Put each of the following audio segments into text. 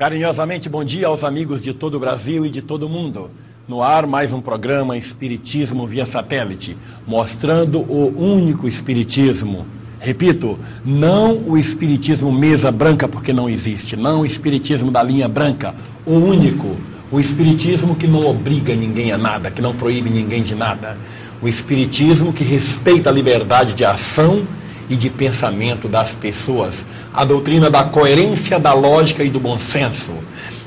Carinhosamente bom dia aos amigos de todo o Brasil e de todo o mundo. No ar, mais um programa Espiritismo via satélite, mostrando o único Espiritismo. Repito, não o Espiritismo mesa branca, porque não existe, não o Espiritismo da linha branca, o único. O Espiritismo que não obriga ninguém a nada, que não proíbe ninguém de nada. O Espiritismo que respeita a liberdade de ação e de pensamento das pessoas. A doutrina da coerência, da lógica e do bom senso.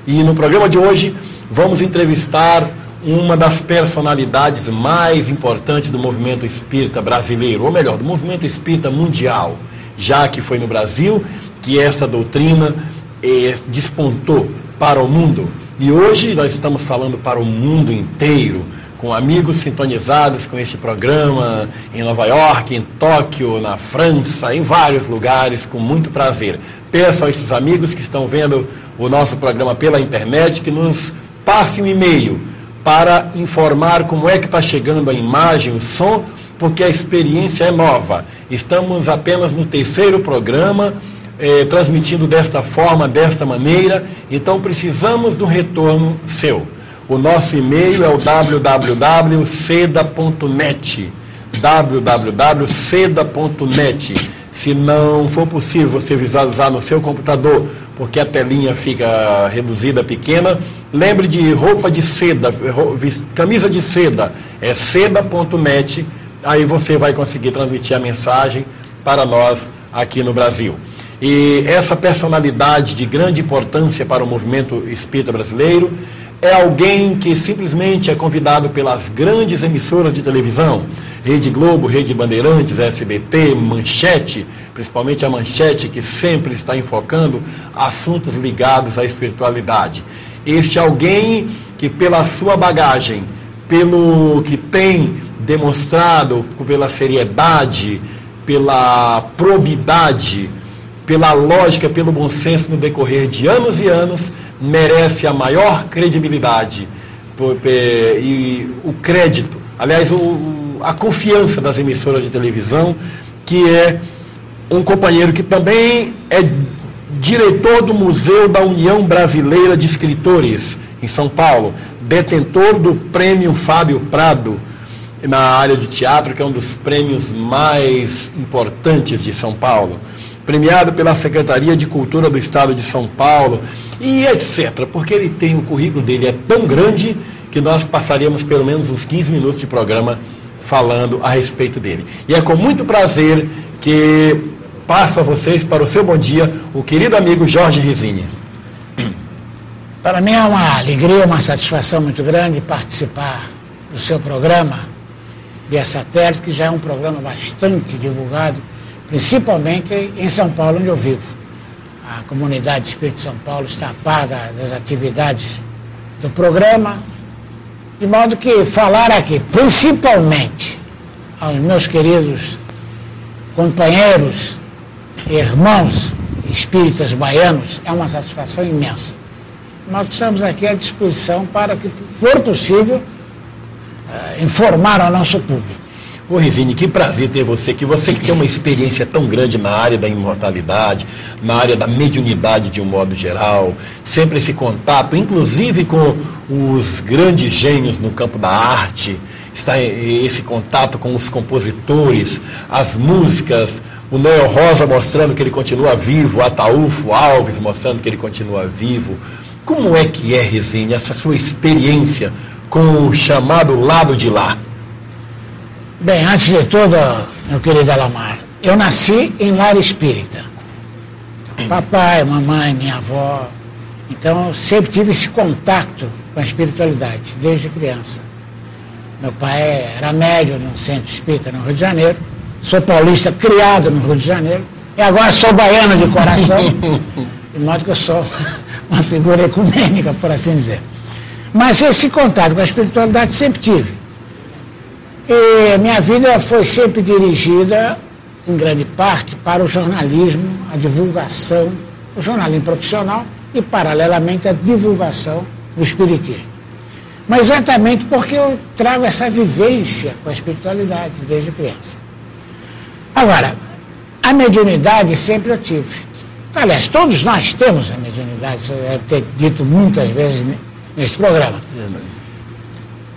E no programa de hoje vamos entrevistar uma das personalidades mais importantes do movimento espírita brasileiro, ou melhor, do movimento espírita mundial, já que foi no Brasil que essa doutrina eh, despontou para o mundo. E hoje nós estamos falando para o mundo inteiro com amigos sintonizados com este programa em Nova York, em Tóquio, na França, em vários lugares, com muito prazer. Peço a esses amigos que estão vendo o nosso programa pela internet que nos passem um e-mail para informar como é que está chegando a imagem, o som, porque a experiência é nova. Estamos apenas no terceiro programa, eh, transmitindo desta forma, desta maneira, então precisamos do retorno seu. O nosso e-mail é o www.seda.net www.seda.net Se não for possível você visualizar no seu computador, porque a telinha fica reduzida, pequena, lembre de roupa de seda, camisa de seda, é seda.net, aí você vai conseguir transmitir a mensagem para nós aqui no Brasil. E essa personalidade de grande importância para o movimento espírita brasileiro é alguém que simplesmente é convidado pelas grandes emissoras de televisão, Rede Globo, Rede Bandeirantes, SBT, Manchete, principalmente a Manchete, que sempre está enfocando assuntos ligados à espiritualidade. Este alguém que, pela sua bagagem, pelo que tem demonstrado, pela seriedade, pela probidade, pela lógica, pelo bom senso no decorrer de anos e anos, merece a maior credibilidade e o crédito, aliás, o, a confiança das emissoras de televisão, que é um companheiro que também é diretor do Museu da União Brasileira de Escritores, em São Paulo, detentor do prêmio Fábio Prado, na área de teatro, que é um dos prêmios mais importantes de São Paulo premiado pela Secretaria de Cultura do Estado de São Paulo e etc. Porque ele tem, o currículo dele é tão grande que nós passaríamos pelo menos uns 15 minutos de programa falando a respeito dele. E é com muito prazer que passo a vocês para o seu bom dia, o querido amigo Jorge Rizinha. Para mim é uma alegria, uma satisfação muito grande participar do seu programa via satélite, que já é um programa bastante divulgado principalmente em São Paulo, onde eu vivo. A comunidade Espírito de São Paulo está a par das atividades do programa, de modo que falar aqui, principalmente aos meus queridos companheiros, irmãos espíritas baianos, é uma satisfação imensa. Nós estamos aqui à disposição para que for possível uh, informar ao nosso público. Ô Resine, que prazer ter você, que você que tem uma experiência tão grande na área da imortalidade, na área da mediunidade de um modo geral, sempre esse contato, inclusive com os grandes gênios no campo da arte, está esse contato com os compositores, as músicas, o Neo Rosa mostrando que ele continua vivo, o Ataúfo Alves mostrando que ele continua vivo. Como é que é, Resine, essa sua experiência com o chamado lado de lá? Bem, antes de tudo, meu querido Alamar, eu nasci em lar espírita. Papai, mamãe, minha avó. Então, sempre tive esse contato com a espiritualidade, desde criança. Meu pai era médio no centro espírita no Rio de Janeiro. Sou paulista, criado no Rio de Janeiro. E agora sou baiano de coração. de modo que eu sou uma figura ecumênica, por assim dizer. Mas esse contato com a espiritualidade sempre tive. E minha vida foi sempre dirigida, em grande parte, para o jornalismo, a divulgação, o jornalismo profissional e, paralelamente, a divulgação do Espiritismo. Mas exatamente porque eu trago essa vivência com a espiritualidade desde criança. Agora, a mediunidade sempre eu tive. Aliás, todos nós temos a mediunidade, isso deve ter dito muitas vezes neste programa.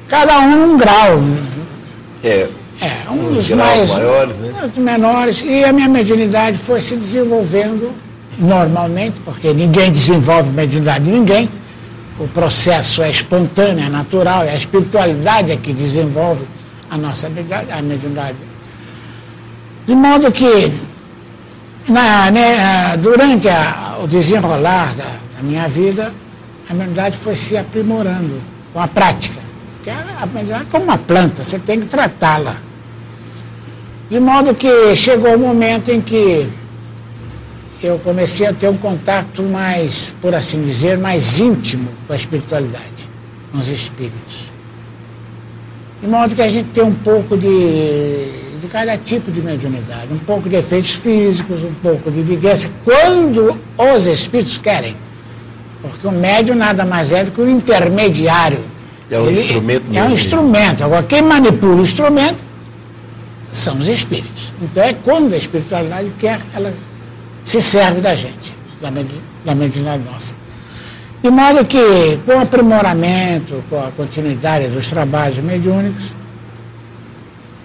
Cada um um grau. É. É, um dos mais maiores, né? menores. E a minha mediunidade foi se desenvolvendo normalmente, porque ninguém desenvolve mediunidade de ninguém. O processo é espontâneo, é natural, é a espiritualidade é que desenvolve a nossa mediunidade. A mediunidade. De modo que, na, né, durante a, o desenrolar da, da, minha vida, a mediunidade foi se aprimorando com a prática. Porque a mediunidade é como uma planta, você tem que tratá-la. De modo que chegou o momento em que eu comecei a ter um contato mais, por assim dizer, mais íntimo com a espiritualidade, com os espíritos. De modo que a gente tem um pouco de, de cada tipo de mediunidade, um pouco de efeitos físicos, um pouco de vigueza, quando os espíritos querem. Porque o médium nada mais é do que um intermediário. É um Ele, instrumento. É um instrumento. Agora, quem manipula o instrumento são os espíritos. Então é quando a espiritualidade quer, ela se serve da gente, da, da mediunidade nossa. De modo que, com o aprimoramento, com a continuidade dos trabalhos mediúnicos,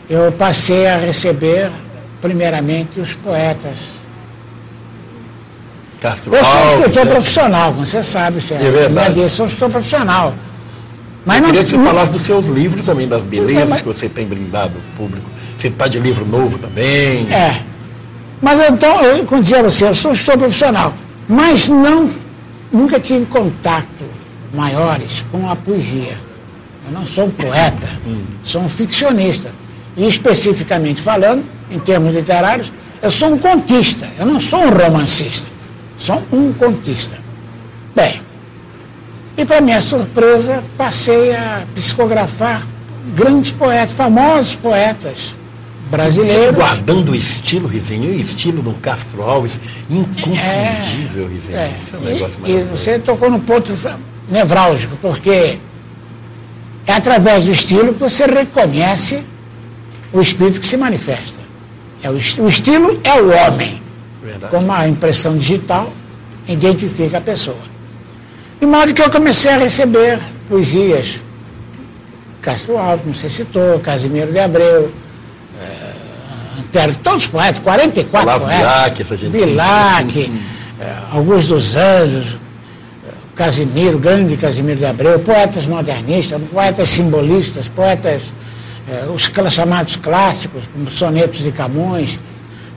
eu passei eu primeiramente, os poetas. Castro eu sou escritor né? profissional, como você sabe, você é verdade. Eu sou escritor profissional. Mas eu não, queria que você não, falasse dos seus livros também, das belezas mas, que você tem brindado ao público. Você está de livro novo também. É. Mas então, eu, como dizia você, eu sou escritor profissional, mas não, nunca tive contato maiores com a poesia. Eu não sou um poeta, hum. sou um ficcionista. E especificamente falando, em termos literários, eu sou um contista, eu não sou um romancista, sou um contista. Bem, e para minha surpresa, passei a psicografar grandes poetas, famosos poetas brasileiros. Guardando o estilo, Rizinho, o estilo do Castro Alves, inconfundível, é, Rizinho. É, é um negócio e, e você tocou no ponto nevrálgico, porque é através do estilo que você reconhece o espírito que se manifesta. É o, o estilo é o homem. Verdade. Como a impressão digital identifica a pessoa. De modo que eu comecei a receber poesias. Castro Alves, não sei se citou, Casimiro de Abreu, é, todos os poetas, 44 Olavo poetas. Bilac, essa gente. Bilac, é, Augusto dos Anjos, Casimiro, grande Casimiro de Abreu, poetas modernistas, poetas simbolistas, poetas eh, os chamados clássicos, como sonetos de Camões,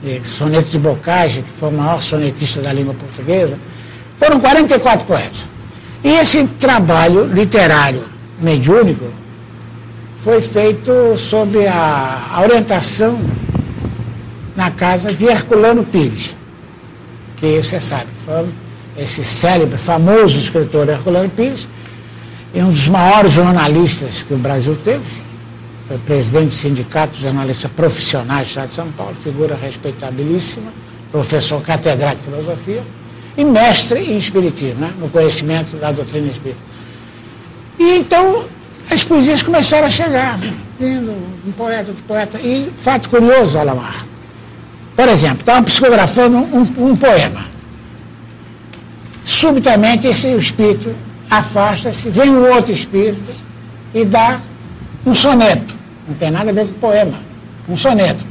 eh, sonetos de Bocage, que foi o maior sonetista da língua portuguesa, foram 44 poetas. E esse trabalho literário mediúnico foi feito sob a, orientação na casa de Herculano Pires, que você sabe, foi esse célebre, famoso escritor Herculano Pires, e um dos maiores jornalistas que o Brasil teve, foi presidente do Sindicato de Jornalistas Profissionais do Estado de São Paulo, figura respeitabilíssima, professor catedrático de filosofia e mestre em espiritismo, né, no conhecimento da doutrina espírita. E então as poesias começaram a chegar, vindo um poeta, outro poeta. E fato curioso, Alamar. Por exemplo, estavam psicografando um, um poema. Subitamente esse espírito afasta-se, vem um outro espírito e dá um soneto. Não tem nada a ver com poema. Um soneto.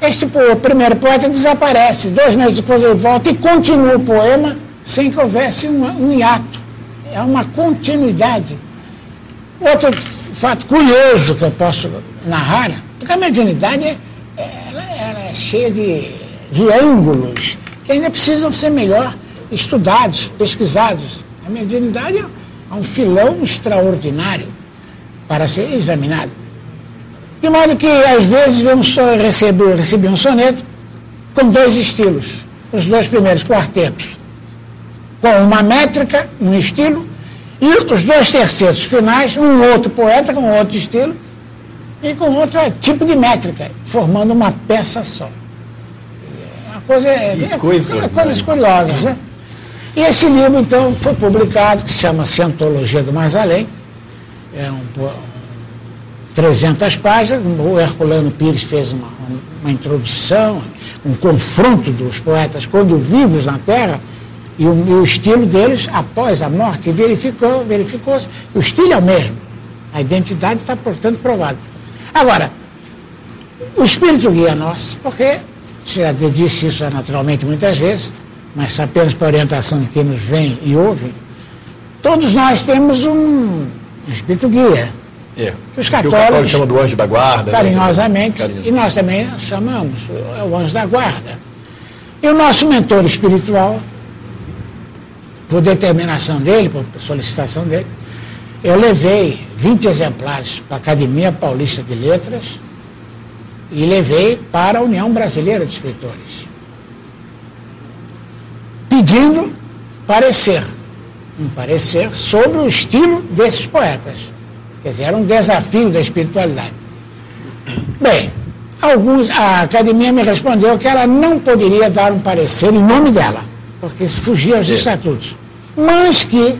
Este primeiro poeta desaparece. Dois meses depois ele volta e continua o poema sem que houvesse um hiato. É uma continuidade. Outro fato curioso que eu posso narrar, porque a mediunidade é, ela, ela é cheia de, de ângulos que ainda precisam ser melhor estudados, pesquisados. A mediunidade é um filão extraordinário para ser examinado. De modo que, às vezes, vamos receber, receber um soneto com dois estilos. Os dois primeiros quartetos com uma métrica, um estilo, e os dois terceiros finais, um outro poeta com outro estilo e com outro tipo de métrica, formando uma peça só. É uma coisa, é, é, coisa, é, coisas curiosas, né? E esse livro, então, foi publicado, que se chama Cientologia do Mais Além, é um, 300 páginas, o Herculano Pires fez uma, uma introdução, um confronto dos poetas quando vivos na Terra e o, e o estilo deles após a morte verificou, verificou-se o estilo é o mesmo. A identidade está, portanto, provada. Agora, o espírito guia nós, porque, já disse isso naturalmente muitas vezes, mas apenas para orientação de quem nos vem e ouve, todos nós temos um espírito guia. É. Os o católicos, católico chama do anjo da guarda. né? carinhosamente, Carinho. e nós também chamamos, é o anjo da guarda. E o nosso mentor espiritual, por determinação dele, por solicitação dele, eu levei 20 exemplares para a Academia Paulista de Letras e levei para a União Brasileira de Escritores, pedindo parecer, um parecer sobre o estilo desses poetas. Quer dizer, era um desafio da espiritualidade. Bem, alguns, a academia me respondeu que ela não poderia dar um parecer em nome dela, porque fugia aos É. estatutos. Mas que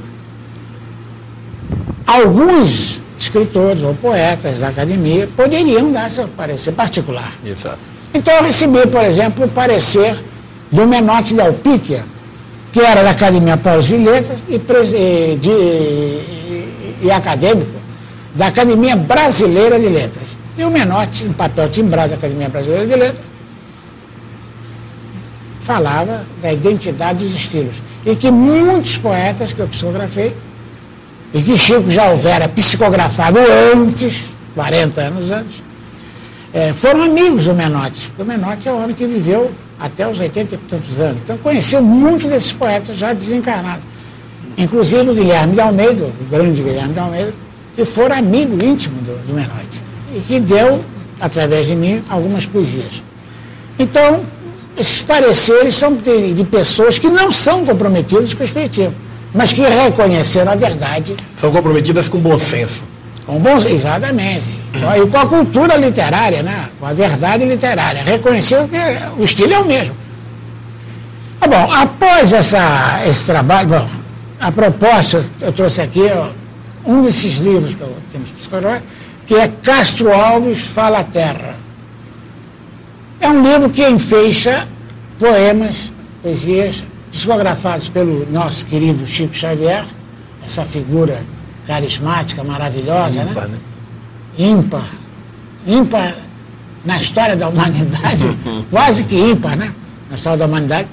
alguns escritores ou poetas da academia poderiam dar seu parecer particular. Exato. Então eu recebi, por exemplo, o parecer do Menotti de Alpíquia, que era da Academia Paulista de Letras e, e e- e acadêmico da Academia Brasileira de Letras. E o Menotti, em papel timbrado da Academia Brasileira de Letras, falava da identidade dos estilos. E que muitos poetas que eu psicografei, e que Chico já houvera psicografado antes, 40 anos antes, é, foram amigos do Menotti. O Menotti é um homem que viveu até os 80 e tantos anos. Então conheceu muitos desses poetas já desencarnados. Inclusive o Guilherme de Almeida, o grande Guilherme de Almeida, que for amigo íntimo do, do Menotti. E que deu, através de mim, algumas poesias. Então, esses pareceres são de, de pessoas que não são comprometidas com o Espiritismo, mas que reconheceram a verdade São comprometidas com bom senso. com bons, exatamente. E com a cultura literária, né? com a verdade literária. Reconheceu que o estilo é o mesmo. Ah, bom, após essa, esse trabalho, bom, a proposta, eu trouxe aqui ó, um desses livros que eu temos psicografado, que é Castro Alves Fala a Terra. É um livro que enfeixa poemas, poesias, psicografados pelo nosso querido Chico Xavier, essa figura carismática, maravilhosa, né? Ímpar, né? ímpar, ímpar na história da humanidade, quase que ímpar, né? Na história da humanidade.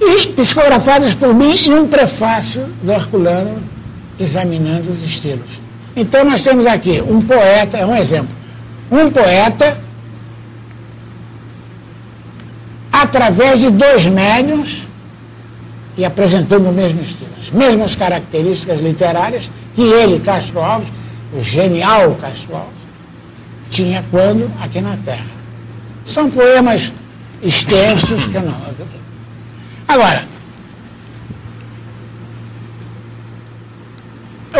E psicografadas por mim e um prefácio do Herculano examinando os estilos. Então nós temos aqui um poeta, é um exemplo, um poeta através de dois médiums e apresentando o mesmo estilo, as mesmas características literárias que ele, Castro Alves, o genial Castro Alves, tinha quando aqui na Terra. São poemas extensos que não. Agora,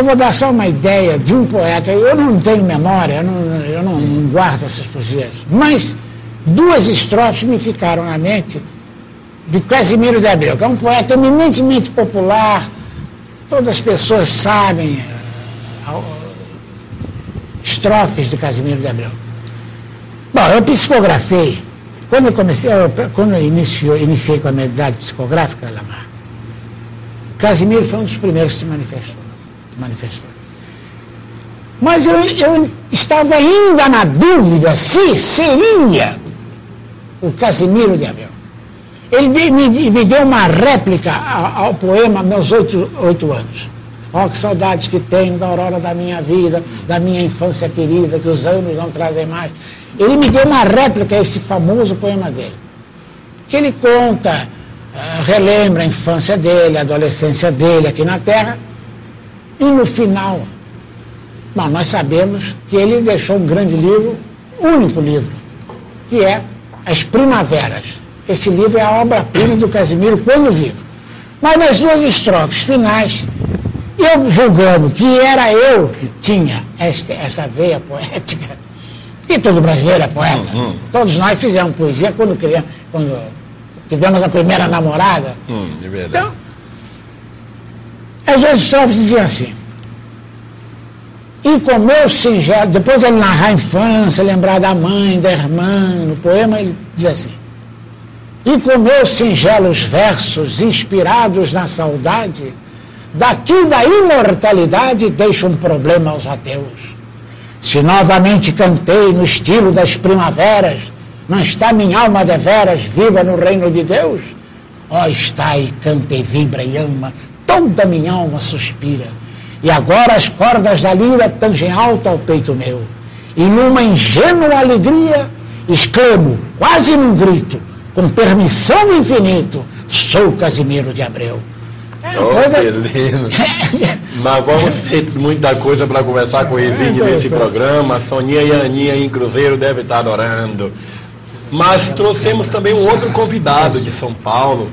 eu vou dar só uma ideia de um poeta. Eu não tenho memória, eu não, eu não, não guardo essas poesias, mas duas estrofes me ficaram na mente de Casimiro de Abreu, que é um poeta eminentemente popular, todas as pessoas sabem ah, estrofes de Casimiro de Abreu. Bom, eu psicografei, quando eu comecei, eu, quando eu iniciei com a minha idade psicográfica, Lamar, Casimiro foi um dos primeiros que se manifestou. Manifestou. Mas eu, eu estava ainda na dúvida se seria o Casimiro de Abreu. Ele me, me deu uma réplica ao, ao poema Meus Oito, Oito Anos. Ó, que saudades que tenho da aurora da minha vida, da minha infância querida, que os anos não trazem mais. Ele me deu uma réplica a esse famoso poema dele. Que ele conta, ah, relembra a infância dele, a adolescência dele aqui na Terra. E no final, bom, nós sabemos que ele deixou um grande livro, único livro, que é As Primaveras. Esse livro é a obra-prima do Casimiro quando vivo. Mas nas duas estrofes finais, eu julgando que era eu que tinha esta, essa veia poética, e todo brasileiro é poeta, Uhum. todos nós fizemos poesia quando, criamos, quando tivemos a primeira namorada. Hum, é verdade. Então, as duas estrofes diziam assim. E com meu singelo, depois ele narrar a infância, lembrar da mãe, da irmã, no poema ele diz assim, e com meus singelos versos inspirados na saudade, daqui da imortalidade deixo um problema aos ateus. Se novamente cantei no estilo das primaveras, não está minha alma deveras viva no reino de Deus? Ó, oh, está e canta e vibra e ama, toda minha alma suspira. E agora as cordas da lira tangem alto ao peito meu. E numa ingênua alegria, exclamo, quase num grito, com permissão do infinito, sou Casimiro de Abreu. É, oh, coisa... Mas vamos ter muita coisa para conversar com o Resine é, nesse programa. Soninha e Aninha em Cruzeiro devem estar adorando. Mas trouxemos também um outro convidado de São Paulo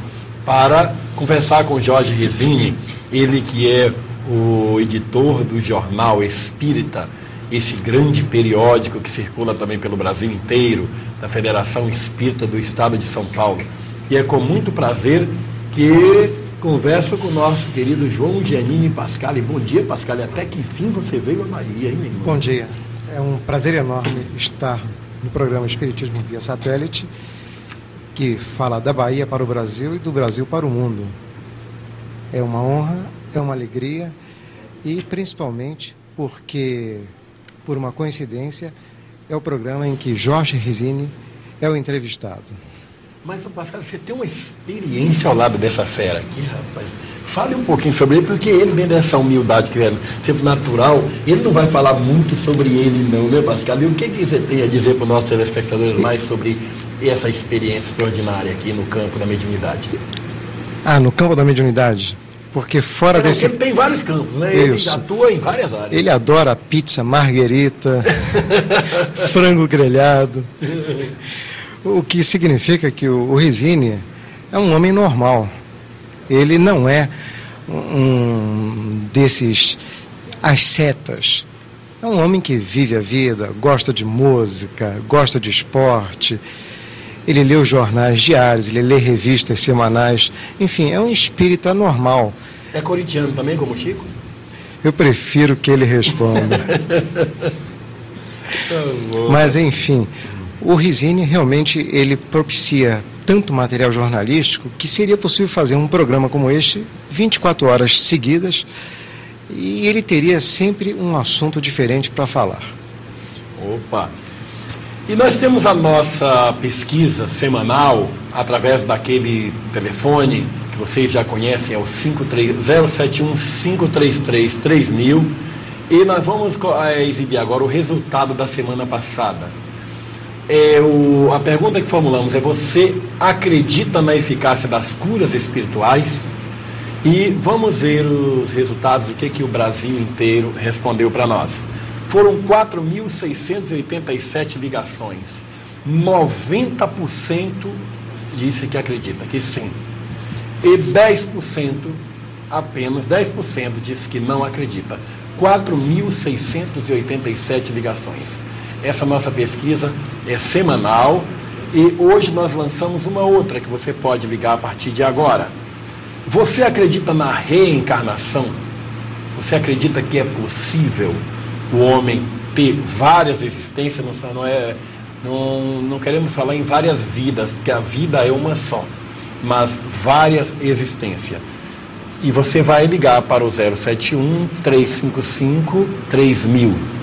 para conversar com Jorge Resine, ele que é o editor do jornal Espírita, esse grande periódico que circula também pelo Brasil inteiro, da Federação Espírita do Estado de São Paulo. E é com muito prazer que converso com o nosso querido João Giannini Pascal. E bom dia, Pascal. Até que fim você veio a Bahia, hein, irmão? Bom dia. É um prazer enorme estar no programa Espiritismo via Satélite, que fala da Bahia para o Brasil e do Brasil para o mundo. É uma honra, é uma alegria e principalmente porque, por uma coincidência, é o programa em que Jorge Risini é o entrevistado. Mas, Pascal, você tem uma experiência ao lado dessa fera aqui, rapaz. Fale um pouquinho sobre ele, porque ele, dentro dessa humildade que é sempre natural, ele não vai falar muito sobre ele, não, né, Pascal? E o que, que você tem a dizer para os nossos telespectadores mais sobre essa experiência extraordinária aqui no campo da mediunidade? Ah, no campo da mediunidade? Porque fora é, desse. Ele tem vários campos, né? Isso. Ele atua em várias áreas. Ele adora pizza marguerita, frango grelhado. O que significa que o, o Resine é um homem normal. Ele não é um desses ascetas. É um homem que vive a vida, gosta de música, gosta de esporte. Ele lê os jornais diários, ele lê revistas semanais. Enfim, é um espírito anormal. É corintiano também, como Chico? Eu prefiro que ele responda. Tá Mas, enfim, o Risini realmente ele propicia tanto material jornalístico que seria possível fazer um programa como este 24 horas seguidas e ele teria sempre um assunto diferente para falar. Opa! E nós temos a nossa pesquisa semanal através daquele telefone que vocês já conhecem, é o 071 533 3000 e nós vamos é, exibir agora o resultado da semana passada é o, a pergunta que formulamos é: você acredita na eficácia das curas espirituais? E vamos ver os resultados do que, que o Brasil inteiro respondeu para nós. Foram 4.687 ligações. 90% disse que acredita, que sim. E 10%, apenas 10% disse que não acredita. 4.687 ligações. Essa nossa pesquisa é semanal e hoje nós lançamos uma outra que você pode ligar a partir de agora. Você acredita na reencarnação? Você acredita que é possível o homem ter várias existências? Não, é, não, não queremos falar em várias vidas, porque a vida é uma só, mas várias existências. E você vai ligar para o 071 355 3000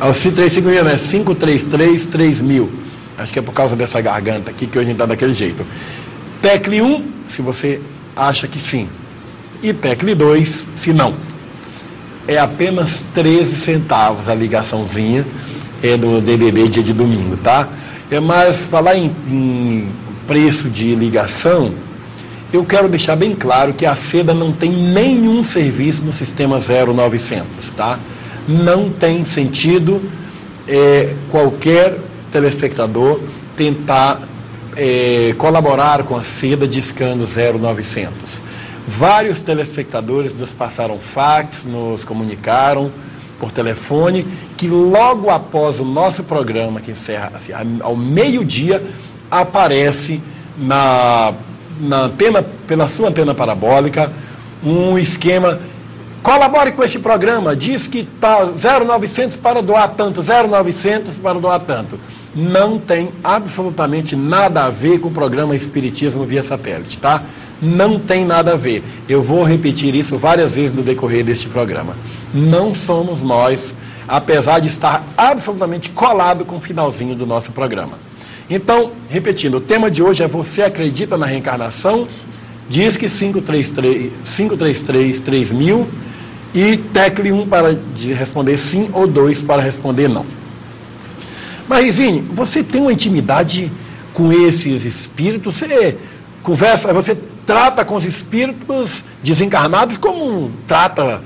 ao 535 né? 533 3000. Acho que é por causa dessa garganta aqui que hoje está daquele jeito. Tecle 1, se você acha que sim. E tecle 2, se não. É apenas 13 centavos a ligaçãozinha é do DBB dia de domingo, tá? É mais falar em, em preço de ligação, eu quero deixar bem claro que a SEDA não tem nenhum serviço no sistema 0900, tá? não tem sentido é, qualquer telespectador tentar é, colaborar com a seda discando 0900. Vários telespectadores nos passaram fax, nos comunicaram por telefone que logo após o nosso programa, que encerra assim, ao meio-dia, aparece na, na antena, pela sua antena parabólica um esquema Colabore com este programa. Diz que está 0900 para doar tanto, 0900 para doar tanto. Não tem absolutamente nada a ver com o programa Espiritismo via satélite, tá? Não tem nada a ver. Eu vou repetir isso várias vezes no decorrer deste programa. Não somos nós, apesar de estar absolutamente colado com o finalzinho do nosso programa. Então, repetindo, o tema de hoje é Você acredita na reencarnação? Diz que 533, 533 3000 e tecle 1 para responder sim ou 2 para responder não. Marizine, você tem uma intimidade com esses espíritos? Você conversa, você trata com os espíritos desencarnados como trata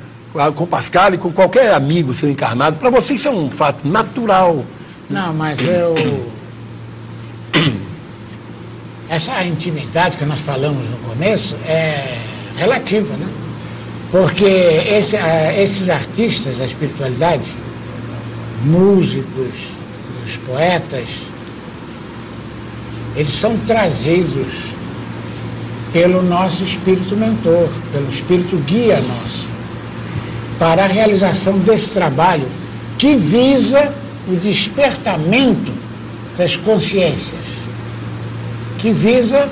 com Pascal e com qualquer amigo seu encarnado. Para você isso é um fato natural. Não, mas eu. Essa intimidade que nós falamos no começo é relativa, né? Porque esse, esses artistas da espiritualidade, músicos, os poetas, eles são trazidos pelo nosso espírito mentor, pelo espírito guia nosso, para a realização desse trabalho que visa o despertamento das consciências, que visa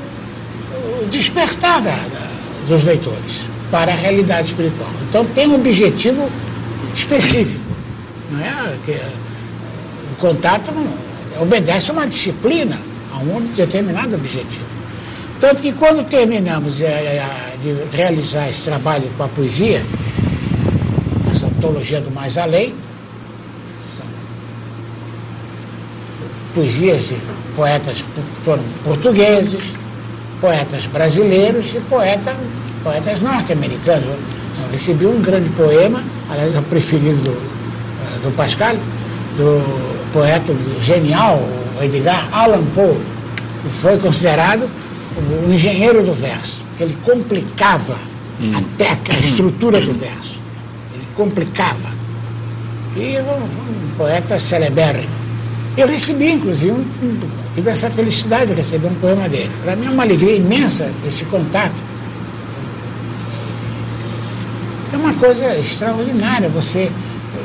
o despertar da, da, dos leitores para a realidade espiritual. Então tem um objetivo específico. Não é que o contato obedece a uma disciplina, a um determinado objetivo. Tanto que quando terminamos é, é, de realizar esse trabalho com a poesia, essa antologia do Mais Além, poesias de poetas foram portugueses, poetas brasileiros e poeta, poetas norte-americanos. Eu recebi um grande poema, aliás, é o preferido do, eh, do Pascal, do poeta genial, Edgar Allan Poe, que foi considerado o engenheiro do verso. Ele complicava hum. a teca, a estrutura do verso. Ele complicava. E um, um poeta celebérrimo. Eu recebi, inclusive, um, um, tive essa felicidade de receber um poema dele. Para mim é uma alegria imensa esse contato. É uma coisa extraordinária você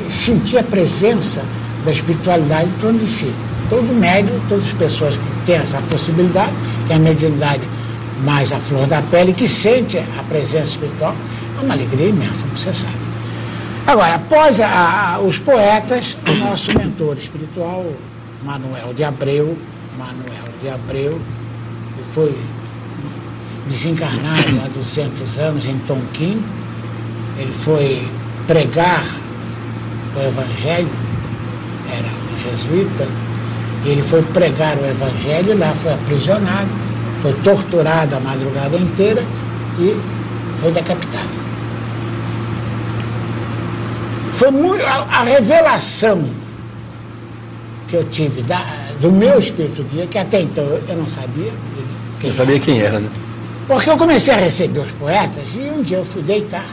sentir a presença da espiritualidade em torno de si. Todo médium, todas as pessoas que têm essa possibilidade, que é a mediunidade mais à flor da pele, que sente a presença espiritual, é uma alegria imensa, você sabe. Agora, após a, a, os poetas, o nosso mentor espiritual, Manuel de Abreu, Manuel de Abreu, que foi desencarnado há 200 anos em Tonquim. Ele foi pregar o Evangelho, jesuíta, e ele foi pregar o Evangelho lá foi aprisionado, foi torturado a madrugada inteira e foi decapitado. Foi muito, a, a revelação que eu tive da, do meu espírito guia, que até então eu não sabia. Quem eu sabia quem era, né? Porque eu comecei a receber os poetas e um dia eu fui deitar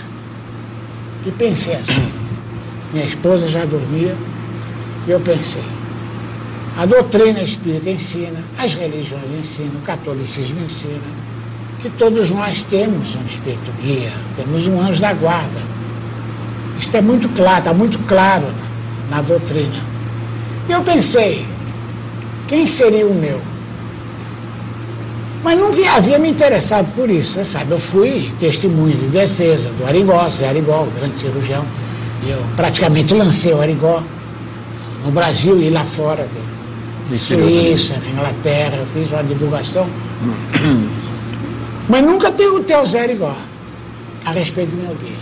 e pensei assim. Minha esposa já dormia eu pensei. A doutrina espírita ensina, as religiões ensinam, o catolicismo ensina, que todos nós temos um espírito guia, temos um anjo da guarda. Isto é muito claro, está muito claro na doutrina. E eu pensei, quem seria o meu? Mas nunca havia me interessado por isso, sabe? Eu fui testemunho de defesa do Arigó, Zé Arigó, o grande cirurgião. E eu praticamente lancei o Arigó no Brasil e lá fora, na Suíça, na Inglaterra, eu fiz uma divulgação. Mas nunca perguntei ao Zé Arigó a respeito do meu guia.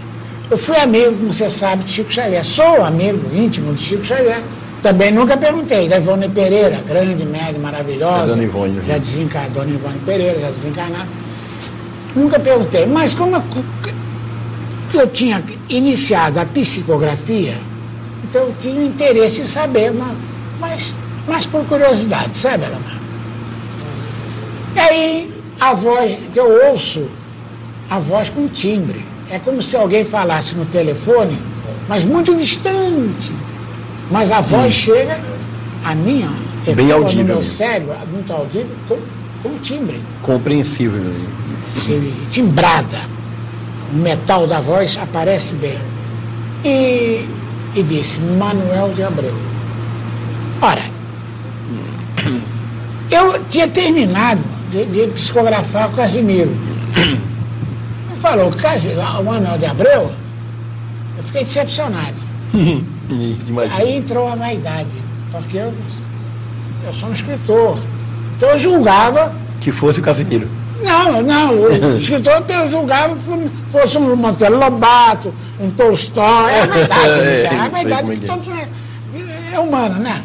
Eu fui amigo, como você sabe, de Chico Xavier. Sou amigo íntimo de Chico Xavier. Também nunca perguntei. Da Ivone Pereira, grande, média, maravilhosa. É Dona Ivone. Já desencarnou, Dona Ivone Pereira, já desencarnada. Nunca perguntei. Mas como eu tinha iniciado a psicografia, então eu tinha interesse em saber, mas, mas, por curiosidade, sabe, Alamar? E aí, a voz que eu ouço, a voz com timbre. É como se alguém falasse no telefone, mas muito distante mas a voz hum. chega a minha, Bem audível. no meu cérebro, muito audível, com, com timbre. Compreensível. Timbrada. O metal da voz aparece bem. E, e disse, Manuel de Abreu. Ora, Eu tinha terminado de, de psicografar o Casimiro. Falou, o Manuel de Abreu, eu fiquei decepcionado. Aí entrou a vaidade, porque eu, eu sou um escritor. Então eu julgava. Que fosse o Casimiro. Não, não, o escritor eu julgava que fosse um Monteiro Lobato, um Tolstói, é a verdade, é, é a verdade que todos é, é humana, né?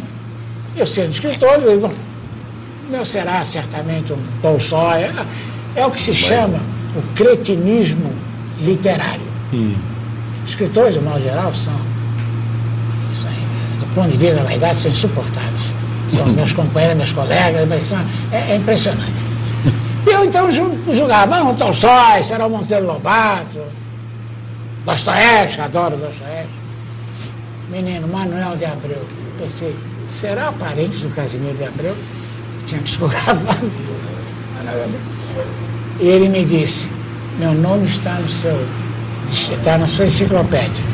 Eu sendo escritor, eu digo, não será certamente um Tolstói, é, é o que se chama o cretinismo literário. Hum. Escritores, de modo geral, são, são, do ponto de vista da vaidade, são insuportáveis. São meus companheiros, meus colegas, mas são, é, é impressionante. E eu então julgava, não, Tolstói, será o Monteiro Lobato, Dostoiévski, adoro Dostoiévski. Menino, Manuel de Abreu. Pensei, será parente do Casimiro de Abreu? Tinha psicografado. E ele me disse, meu nome está no seu, está na sua enciclopédia.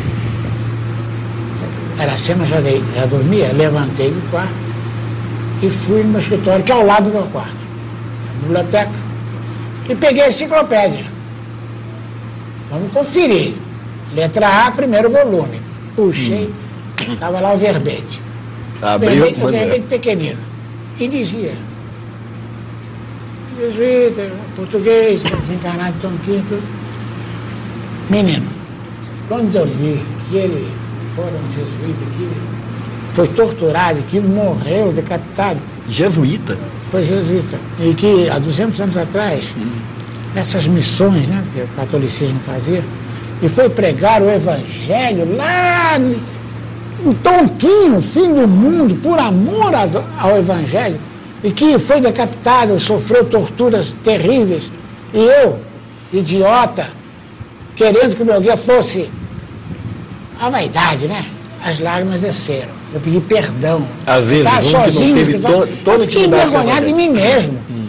Era cena, já, dei, já dormia, levantei do quarto e fui no meu escritório, que é ao lado do meu quarto, na biblioteca, e peguei a enciclopédia. Vamos conferir. Letra A, primeiro volume. Puxei, estava hum. lá o verbete. Abriu, o verbete pequenino. E dizia, jesuíta, português, desencarnado Tom Quinto. Menino, quando eu li que ele foi um jesuíta que foi torturado, que morreu decapitado. Jesuíta? Foi jesuíta. E que há 200 anos atrás, hum. nessas missões né, que o catolicismo fazia, e foi pregar o evangelho lá no Tonquinho, fim do mundo, por amor ao evangelho e que foi decapitado, sofreu torturas terríveis, e eu, idiota, querendo que o meu guia fosse a vaidade, né? As lágrimas desceram. Eu pedi perdão. Às vezes, tá sozinho, teve to, todo fiquei envergonhado de mim mesmo. Hum.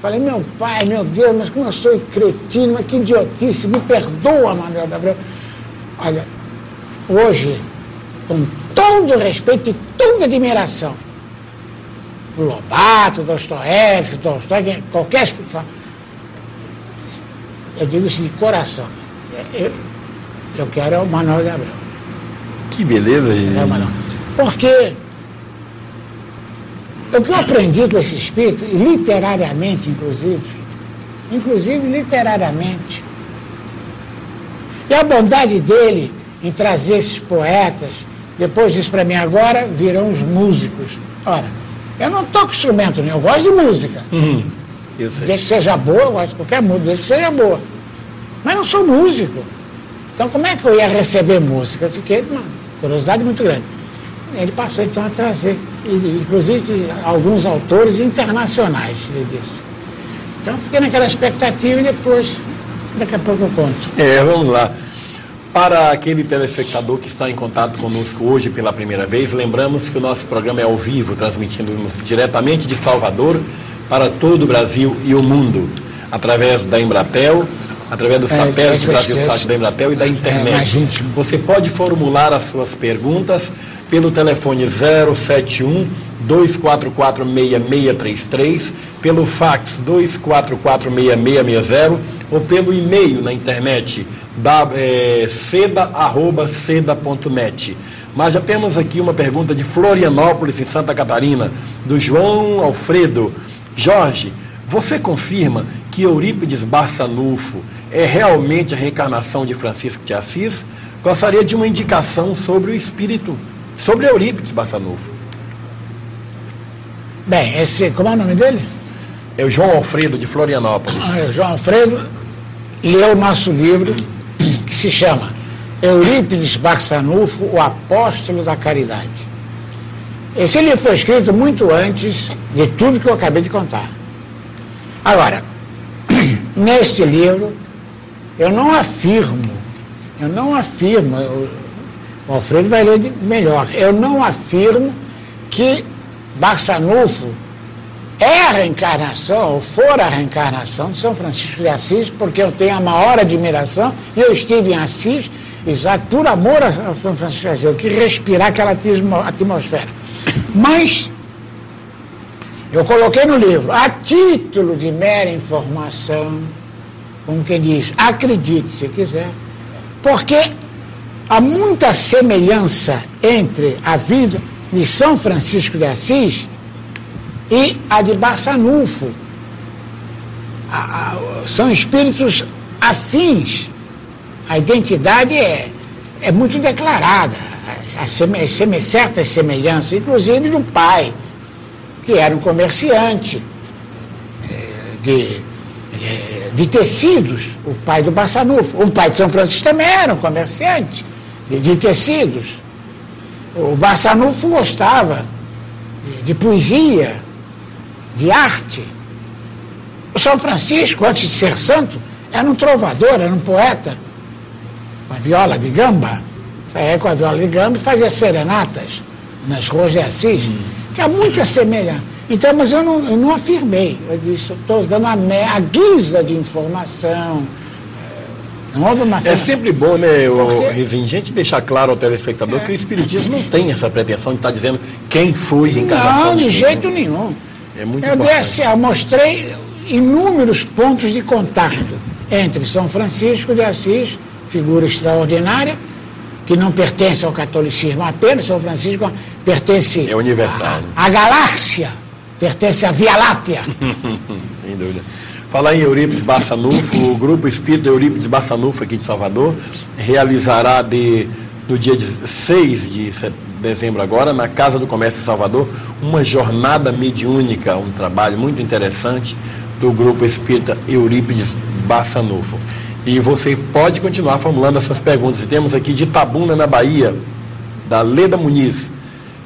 Falei, meu pai, meu Deus, mas como eu sou cretino, mas que idiotice, me perdoa, Manuel Gabriel. Olha, hoje, com todo respeito e toda admiração, Lobato, Dostoiévski, Tolstói, qualquer escritor. Eu digo isso de coração. Eu, eu quero é o Manuel Gabriel. Que beleza, aí. É, Manuel. Porque o que eu aprendi com esse espírito, literariamente, inclusive, inclusive literariamente, e a bondade dele em trazer esses poetas, depois disso para mim agora, virão os músicos. Ora, eu não toco instrumento nenhum, eu gosto de música. Uhum. Desde que seja boa, eu gosto de qualquer música, desde que seja boa. Mas não sou músico. Então como é que eu ia receber música? Eu fiquei uma curiosidade muito grande. Ele passou então a trazer, inclusive alguns autores internacionais, ele disse. Então fiquei naquela expectativa e depois, daqui a pouco eu conto. É, vamos lá. Para aquele telespectador que está em contato conosco hoje pela primeira vez, lembramos que o nosso programa é ao vivo, transmitindo diretamente de Salvador para todo o Brasil e o mundo, através da Embratel, através do é, satélite é, Brasil Site da Embratel e da internet. É, Você pode formular as suas perguntas pelo telefone 071 2446633, pelo fax 2446660 ou pelo e-mail na internet da, é, seda.seda.net. Mas já temos aqui uma pergunta de Florianópolis, em Santa Catarina, do João Alfredo. Jorge, você confirma que Eurípides Barçanufo é realmente a reencarnação de Francisco de Assis? Gostaria de uma indicação sobre o espírito, sobre Eurípides Barçanufo. Bem, esse, como é o nome dele? É o João Alfredo, de Florianópolis. Ah, é o João Alfredo leu o nosso livro que se chama Eurípides Barçanufo, o Apóstolo da Caridade. Esse livro foi escrito muito antes de tudo que eu acabei de contar. Agora, neste livro, eu não afirmo, eu não afirmo, eu, o Alfredo vai ler melhor, eu não afirmo que Barçanufo é a reencarnação, ou for a reencarnação de São Francisco de Assis, porque eu tenho a maior admiração, e eu estive em Assis, exato, por amor a São Francisco de Assis, eu quis respirar aquela atmosfera. Mas Eu coloquei no livro, a título de mera informação, como quem diz, acredite se quiser, porque há muita semelhança entre a vida de São Francisco de Assis e a de Barçanufo. São espíritos afins. A identidade é, é muito declarada. A, seme, seme, certas semelhanças, inclusive do pai, que era um comerciante é, de, é, de tecidos, o pai do Barçanufo. O pai de São Francisco também era um comerciante de, de tecidos. O Barçanufo gostava de, de poesia, de arte. O São Francisco, antes de ser santo, era um trovador, era um poeta, com a viola de gamba. Saía com a viola de gamba e fazia serenatas nas ruas de Assis, hum. que há muita semelhança. Então, mas eu não, eu não afirmei, eu disse, estou dando a, a guisa de informação, É sempre bom, né, o Rizinho, gente deixar claro ao telespectador é. que o Espiritismo não tem essa pretensão de estar dizendo quem foi reencarnação. Não, de, de jeito nenhum. É muito eu, desse, eu mostrei inúmeros pontos de contato entre São Francisco de Assis, figura extraordinária, que não pertence ao catolicismo apenas, São Francisco pertence é universal, à, né? galáxia, pertence à Via Láctea. Sem dúvida. Falar em Eurípides Barçanufo, o Grupo Espírita Eurípides Barçanufo aqui de Salvador realizará de, no dia 6 de dezembro agora, na Casa do Comércio de Salvador, uma jornada mediúnica, um trabalho muito interessante do Grupo Espírita Eurípides Barçanufo. E você pode continuar formulando essas perguntas. E temos aqui de Tabuna, na Bahia, da Leda Muniz.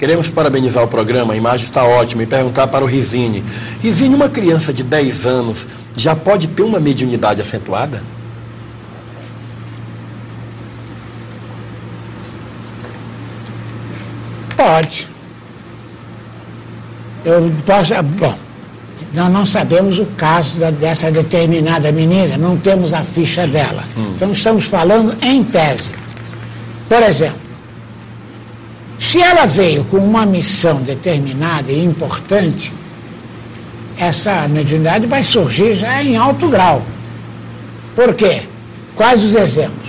Queremos parabenizar o programa, a imagem está ótima, e perguntar para o Rizine. Rizine, uma criança de 10 anos já pode ter uma mediunidade acentuada? Pode. Eu posso. Bom, nós não sabemos o caso da, dessa determinada menina, não temos a ficha dela. Hum. Então estamos falando em tese. Por exemplo, se ela veio com uma missão determinada e importante, essa mediunidade vai surgir já em alto grau. Por quê? Quais os exemplos?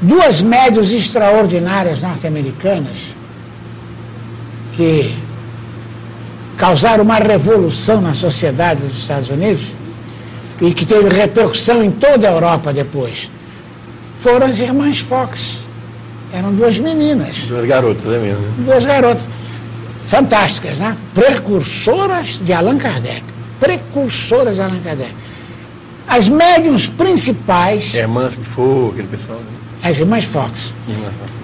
Duas médios extraordinárias norte-americanas que causaram uma revolução na sociedade dos Estados Unidos e que teve repercussão em toda a Europa depois, foram as irmãs Fox. Eram duas meninas. Duas garotas, é mesmo? Duas garotas fantásticas, né? Precursoras de Allan Kardec. Precursoras de Allan Kardec. As médiums principais. Irmãs de Fogo, aquele pessoal, né? As irmãs Fox.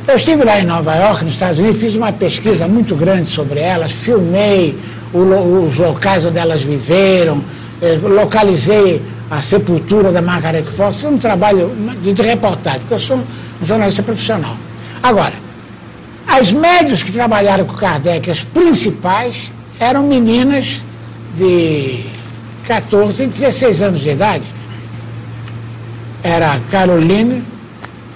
Eu estive lá em Nova York, nos Estados Unidos, fiz uma pesquisa muito grande sobre elas, filmei o, os locais onde elas viveram, eh, localizei a sepultura da Margaret Fox. Foi um trabalho de reportagem, porque eu sou um jornalista profissional. Agora, as médias que trabalharam com Kardec, as principais, eram meninas de 14 e 16 anos de idade. Era Caroline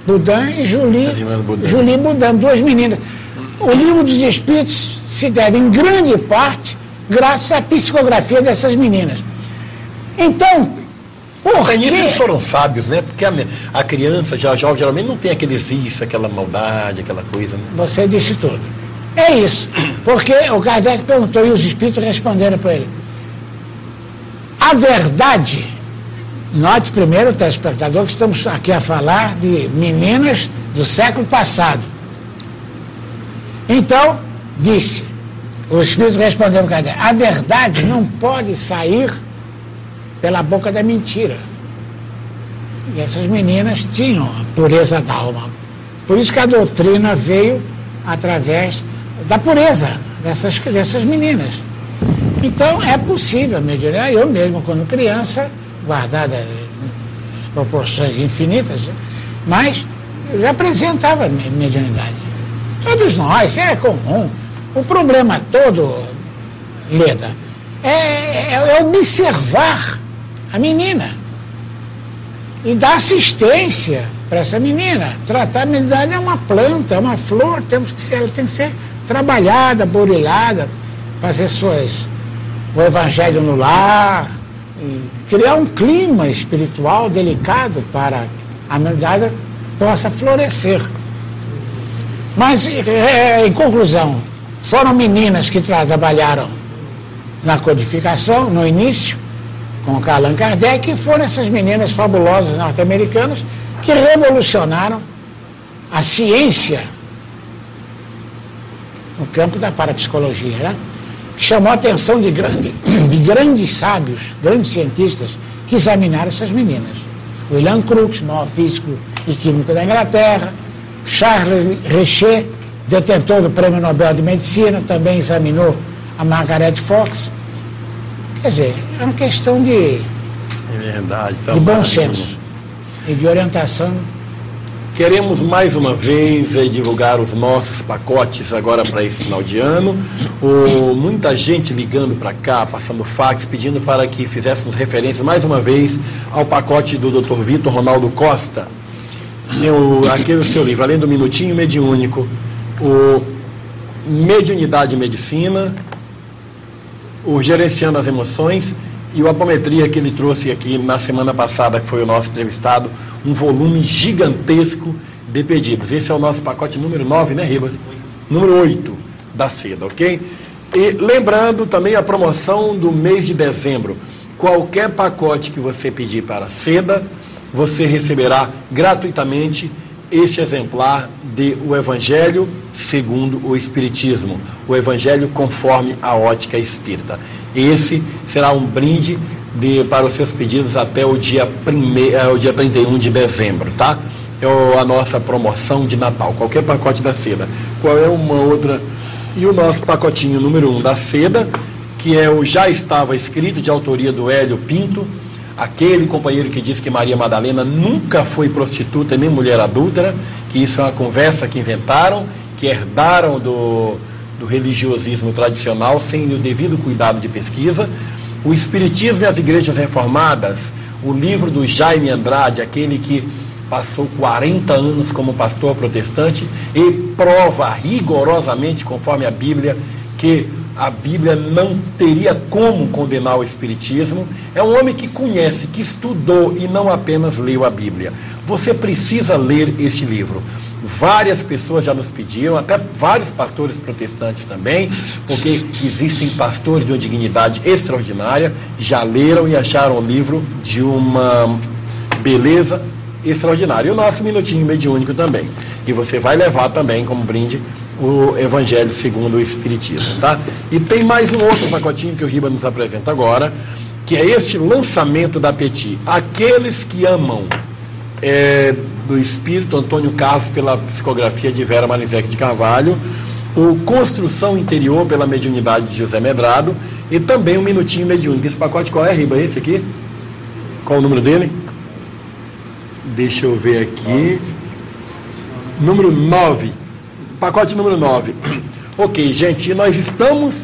Budan e Julie, Budan. Julie Budan, duas meninas. O livro dos Espíritos se deve, em grande parte, graças à psicografia dessas meninas. Então, por quê? eles foram sábios, né? Porque a, a criança, já jovem, geralmente não tem aqueles vícios, aquela maldade, aquela coisa. Né? Você disse tudo. É isso. Porque o Kardec perguntou e os espíritos responderam para ele. A verdade, note primeiro, telespectador, que estamos aqui a falar de meninas do século passado. Então, disse, os espíritos responderam Kardec, a verdade não pode sair pela boca da mentira. E essas meninas tinham a pureza da alma. Por isso que a doutrina veio através da pureza dessas, dessas meninas. Então é possível mediunidade. Eu mesmo, quando criança, guardada as proporções infinitas, mas já apresentava mediunidade. Todos nós, é comum. O problema todo, Leda, é, é, é observar a menina. E dar assistência para essa menina. Tratar a menina é uma planta, é uma flor, temos que ser, ela tem que ser trabalhada, burilada. fazer suas, o evangelho no lar, criar um clima espiritual delicado para a humanidade possa florescer. Mas, é, em conclusão, foram meninas que trabalharam na codificação, no início, com Allan Kardec, foram essas meninas fabulosas norte-americanas que revolucionaram a ciência no campo da parapsicologia, né? chamou a atenção de, grande, de grandes sábios, grandes cientistas que examinaram essas meninas. William Crookes, maior físico e químico da Inglaterra, Charles Richer, detentor do Prêmio Nobel de Medicina, também examinou a Margaret Fox. Quer dizer, é uma questão de, é verdade, de bom senso e de orientação Queremos mais uma vez divulgar os nossos pacotes agora para esse final de ano. O, muita gente ligando para cá, passando fax, pedindo para que fizéssemos referência mais uma vez ao pacote do Dr. Vitor Ronaldo Costa. O, aquele o seu livro, além do Minutinho Mediúnico, o Mediunidade e Medicina, o Gerenciando as Emoções e o Apometria que ele trouxe aqui na semana passada, que foi o nosso entrevistado, um volume gigantesco de pedidos. Esse é o nosso pacote número 9, né, Ribas? Número 8 da seda, ok? E lembrando também a promoção do mês de dezembro. Qualquer pacote que você pedir para a seda, você receberá gratuitamente este exemplar de O Evangelho segundo o Espiritismo, o Evangelho conforme a ótica espírita. Esse será um brinde de, para os seus pedidos até o dia, prime, é, o dia 31 de dezembro, tá? É a nossa promoção de Natal, qualquer pacote da seda. Qual é uma outra? E o nosso pacotinho número 1 um da seda, que é o Já Estava Escrito, de autoria do Hélio Pinto, aquele companheiro que diz que Maria Madalena nunca foi prostituta nem mulher adúltera, que isso é uma conversa que inventaram, que herdaram do, do religiosismo tradicional sem o devido cuidado de pesquisa. O Espiritismo e as Igrejas Reformadas, o livro do Jaime Andrade, aquele que passou 40 anos como pastor protestante e prova rigorosamente, conforme a Bíblia, que a Bíblia não teria como condenar o Espiritismo. É um homem que conhece, que estudou e não apenas leu a Bíblia. Você precisa ler este livro. Várias pessoas já nos pediram, até vários pastores protestantes também, porque existem pastores de uma dignidade extraordinária, já leram e acharam o livro de uma beleza extraordinária. E o nosso minutinho mediúnico também. E você vai levar também como brinde o Evangelho segundo o Espiritismo, tá? E tem mais um outro pacotinho que o Riba nos apresenta agora, que é este lançamento da Petit. Aqueles que amam é, do Espírito Antônio Carlos pela psicografia de Vera Marizek de Carvalho, o Construção Interior pela mediunidade de José Medrado e também um Minutinho Mediúnico. Esse pacote qual é, Riba? Esse aqui? Qual o número dele? Deixa eu ver aqui. Número 9. Pacote número 9. ok, gente, nós estamos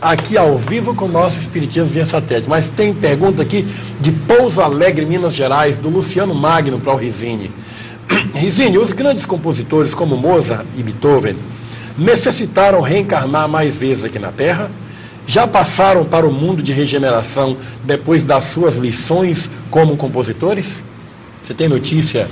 aqui ao vivo com o nosso Espiritismo via satélite. Mas tem pergunta aqui de Pouso Alegre, Minas Gerais, do Luciano Magno para o Risine. Risine, os grandes compositores como Mozart e Beethoven necessitaram reencarnar mais vezes aqui na Terra? Já passaram para o mundo de regeneração depois das suas lições como compositores? Você tem notícia?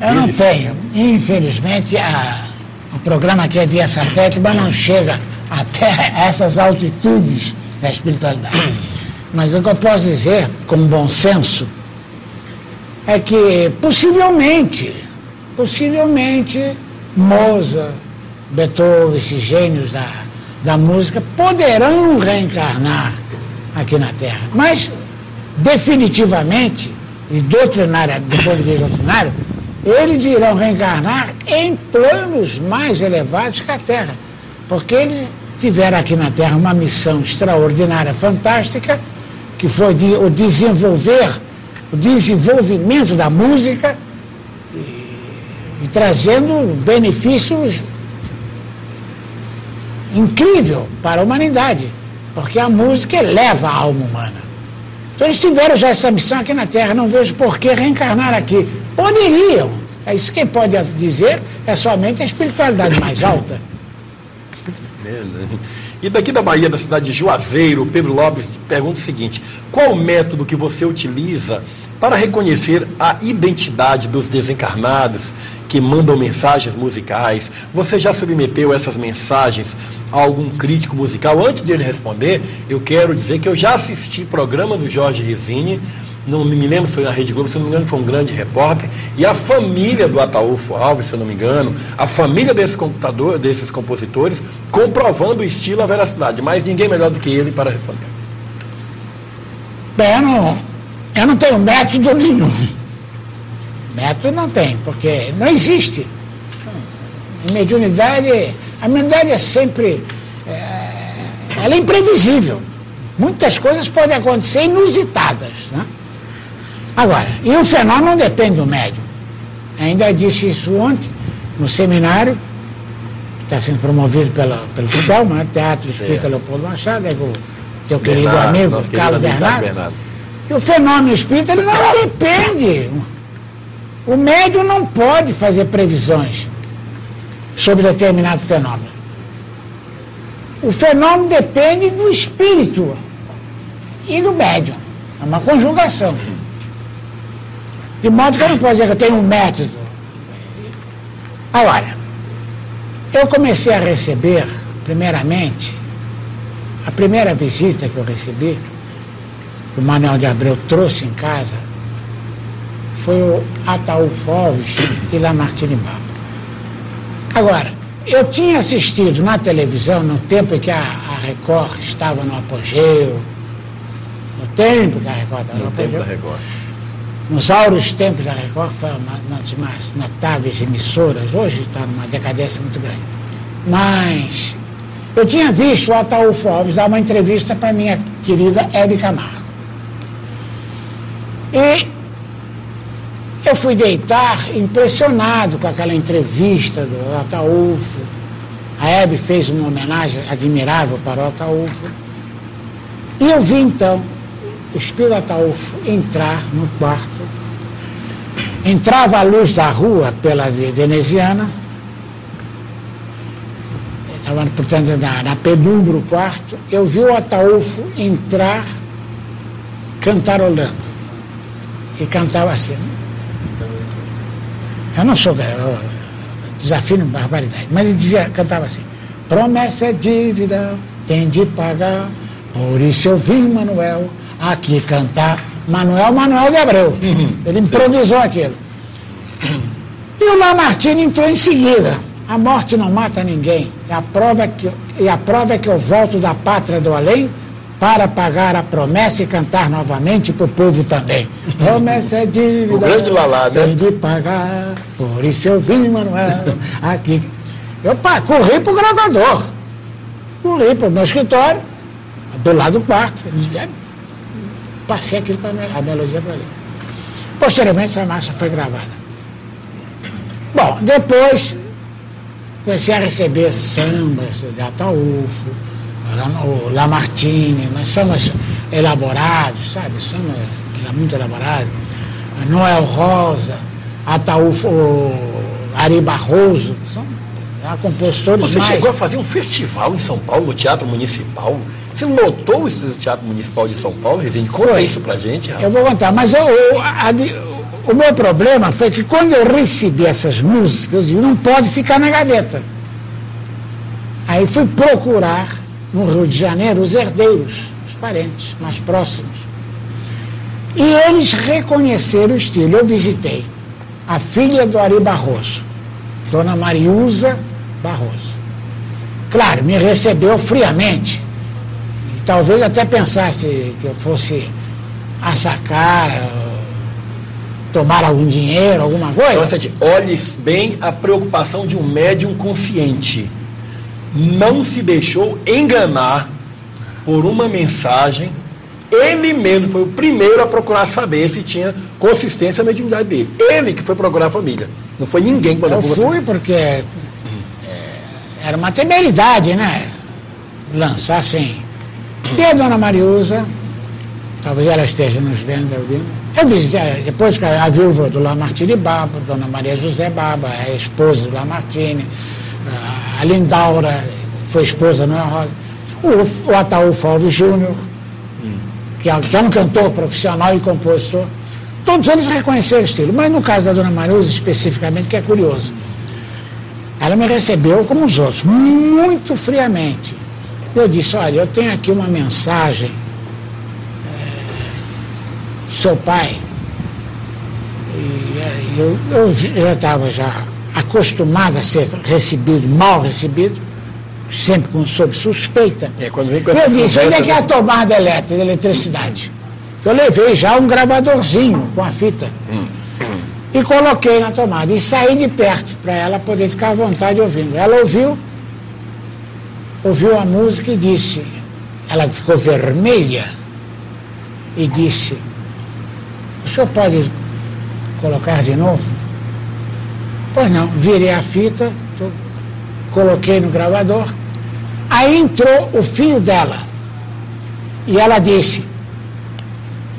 Eu não tenho. Infelizmente, a, o programa aqui é via satélite, não chega até essas altitudes da espiritualidade. Mas o que eu posso dizer, com bom senso, é que possivelmente, possivelmente, Mozart, Beethoven, esses gênios da, da música, poderão reencarnar aqui na Terra. Mas, definitivamente, e doutrinária, do ponto de vista doutrinário, eles irão reencarnar em planos mais elevados que a Terra. Porque eles tiveram aqui na Terra uma missão extraordinária, fantástica, que foi de, o desenvolver, o desenvolvimento da música e, e trazendo benefícios incrível para a humanidade, porque a música eleva a alma humana. Então eles tiveram já essa missão aqui na Terra, não vejo por que reencarnar aqui. Poderiam. É isso quem pode dizer é somente a espiritualidade mais alta. E daqui da Bahia, da cidade de Juazeiro, Pedro Lopes pergunta o seguinte: qual o método que você utiliza para reconhecer a identidade dos desencarnados que mandam mensagens musicais? Você já submeteu essas mensagens a algum crítico musical? Antes de ele responder, eu quero dizer que eu já assisti programa do Jorge Risini não me lembro se foi na Rede Globo, se não me engano, foi um grande repórter, e a família do Ataúfo Alves, se não me engano, a família desse computador, desses compositores, comprovando o estilo, a veracidade, mas ninguém melhor do que ele para responder. Bem, eu não, não tenho método nenhum. Método não tem, porque não existe. Mediunidade, a mediunidade é sempre, é, ela é imprevisível. Muitas coisas podem acontecer inusitadas, né? Agora, e o fenômeno depende do médium. Ainda disse isso ontem, no seminário, que está sendo promovido pela, pelo né? Teatro Espírita Leopoldo Machado, é o teu querido Bernardo, amigo Carlos Bernardo, Bernardo. O fenômeno espírita ele não depende. O médium não pode fazer previsões sobre determinado fenômeno. O fenômeno depende do espírito e do médium. É uma conjugação. De modo que eu não posso dizer que eu tenho um método. Agora, eu comecei a receber, primeiramente, a primeira visita que eu recebi, o Manuel de Abreu trouxe em casa, foi o Ataúfo Alves e Lamartine Baba. Agora, eu tinha assistido na televisão, no tempo em que a, a Record estava no apogeu, no tempo que a Record estava no, no apogeu. Tempo da Record nos áureos tempos da Record, foi uma das mais notáveis emissoras, hoje está numa decadência muito grande. Mas eu tinha visto o Ataúfo Alves dar uma entrevista para minha querida Hebe Camargo. E eu fui deitar impressionado com aquela entrevista do Ataúfo. A Hebe fez uma homenagem admirável para o Ataúfo. E eu vi então o espírito Ataúfo entrar no quarto, entrava a luz da rua pela veneziana, estava, portanto, na, na penumbra o quarto, eu vi o Ataúfo entrar cantarolando. E cantava assim. Eu não sou eu desafio barbaridade, mas ele dizia, cantava assim, promessa é dívida, tem de pagar, por isso eu vim, Manuel, aqui cantar Manuel Manuel de Abreu. Ele improvisou aquilo. E o Lamartine entrou em seguida. A morte não mata ninguém. E a prova é que, e a prova é que eu volto da pátria do além para pagar a promessa e cantar novamente para o povo também. Promessa é dívida. O grande Lalá, né? Tem de pagar, por isso eu vim, Manuel, aqui. Eu pá, corri para o gravador. Corri para o meu escritório, do lado do quarto. Ele passei aquilo para a melodia para ele. Posteriormente, essa marcha foi gravada. Bom, depois comecei a receber sambas de Ataúfo, o Lamartine, mas sambas elaborados, sabe? Samba muito elaborado. Noel Rosa, Ataúfo, Ari Barroso, são compositores Você mais... chegou a fazer um festival em São Paulo, no Teatro Municipal? Você lotou o Teatro Municipal de São Paulo, Resende? Conta foi. isso pra gente, Eu vou contar, mas eu, eu, a, o meu problema foi que quando eu recebi essas músicas, eu não pode ficar na gaveta. Aí fui procurar no Rio de Janeiro os herdeiros, os parentes mais próximos. E eles reconheceram o estilo. Eu visitei a filha do Ari Barroso, Dona Mariusa Barroso. Claro, me recebeu friamente talvez até pensasse que eu fosse assacar, tomar algum dinheiro, alguma coisa. Olhe bem a preocupação de um médium consciente. Não se deixou enganar por uma mensagem. Ele mesmo foi o primeiro a procurar saber se tinha consistência a mediunidade dele. Ele que foi procurar a família. Não foi ninguém quando Eu fui porque é, era uma temeridade, né? Lançar sem e a dona Mariusa, talvez ela esteja nos vendo, ouvindo. Eu visitei, depois que a viúva do Lamartine Baba, dona Maria José Baba, a esposa do Lamartine, a Lindaura, foi esposa Noel Rosa. O, o Ataúfo Alves Júnior, hum. que, é, que é um cantor profissional e compositor. Todos eles reconheceram o estilo, mas no caso da Dona Marusa especificamente, que é curioso. Ela me recebeu como os outros, muito friamente. Eu disse, olha, eu tenho aqui uma mensagem. É, seu pai, e, eu, eu já estava já acostumado a ser recebido, mal recebido, sempre com, sob suspeita. É, quando vem com eu disse, onde é que é a tomada elétrica de eletricidade? Eu levei já um gravadorzinho com a fita. Hum, hum. E coloquei na tomada. E saí de perto para ela poder ficar à vontade ouvindo. Ela ouviu, ouviu a música e disse, ela ficou vermelha e disse, o senhor pode colocar de novo? Pois não, virei a fita, coloquei no gravador. Aí entrou o filho dela. E ela disse,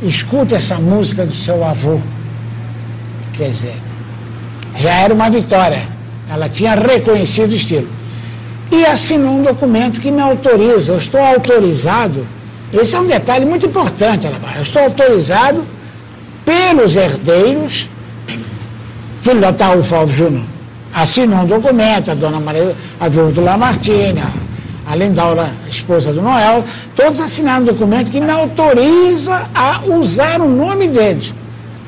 escuta essa música do seu avô. Quer dizer, já era uma vitória. Ela tinha reconhecido o estilo. E assinou um documento que me autoriza. Eu estou autorizado. Esse é um detalhe muito importante, Alabar. Eu estou autorizado pelos herdeiros, filho da Taúfo Alves Júnior, assinou um documento, a dona Maria, a do Lamartine, a Lindaura, esposa do Noel, todos assinaram um documento que me autoriza a usar o nome deles,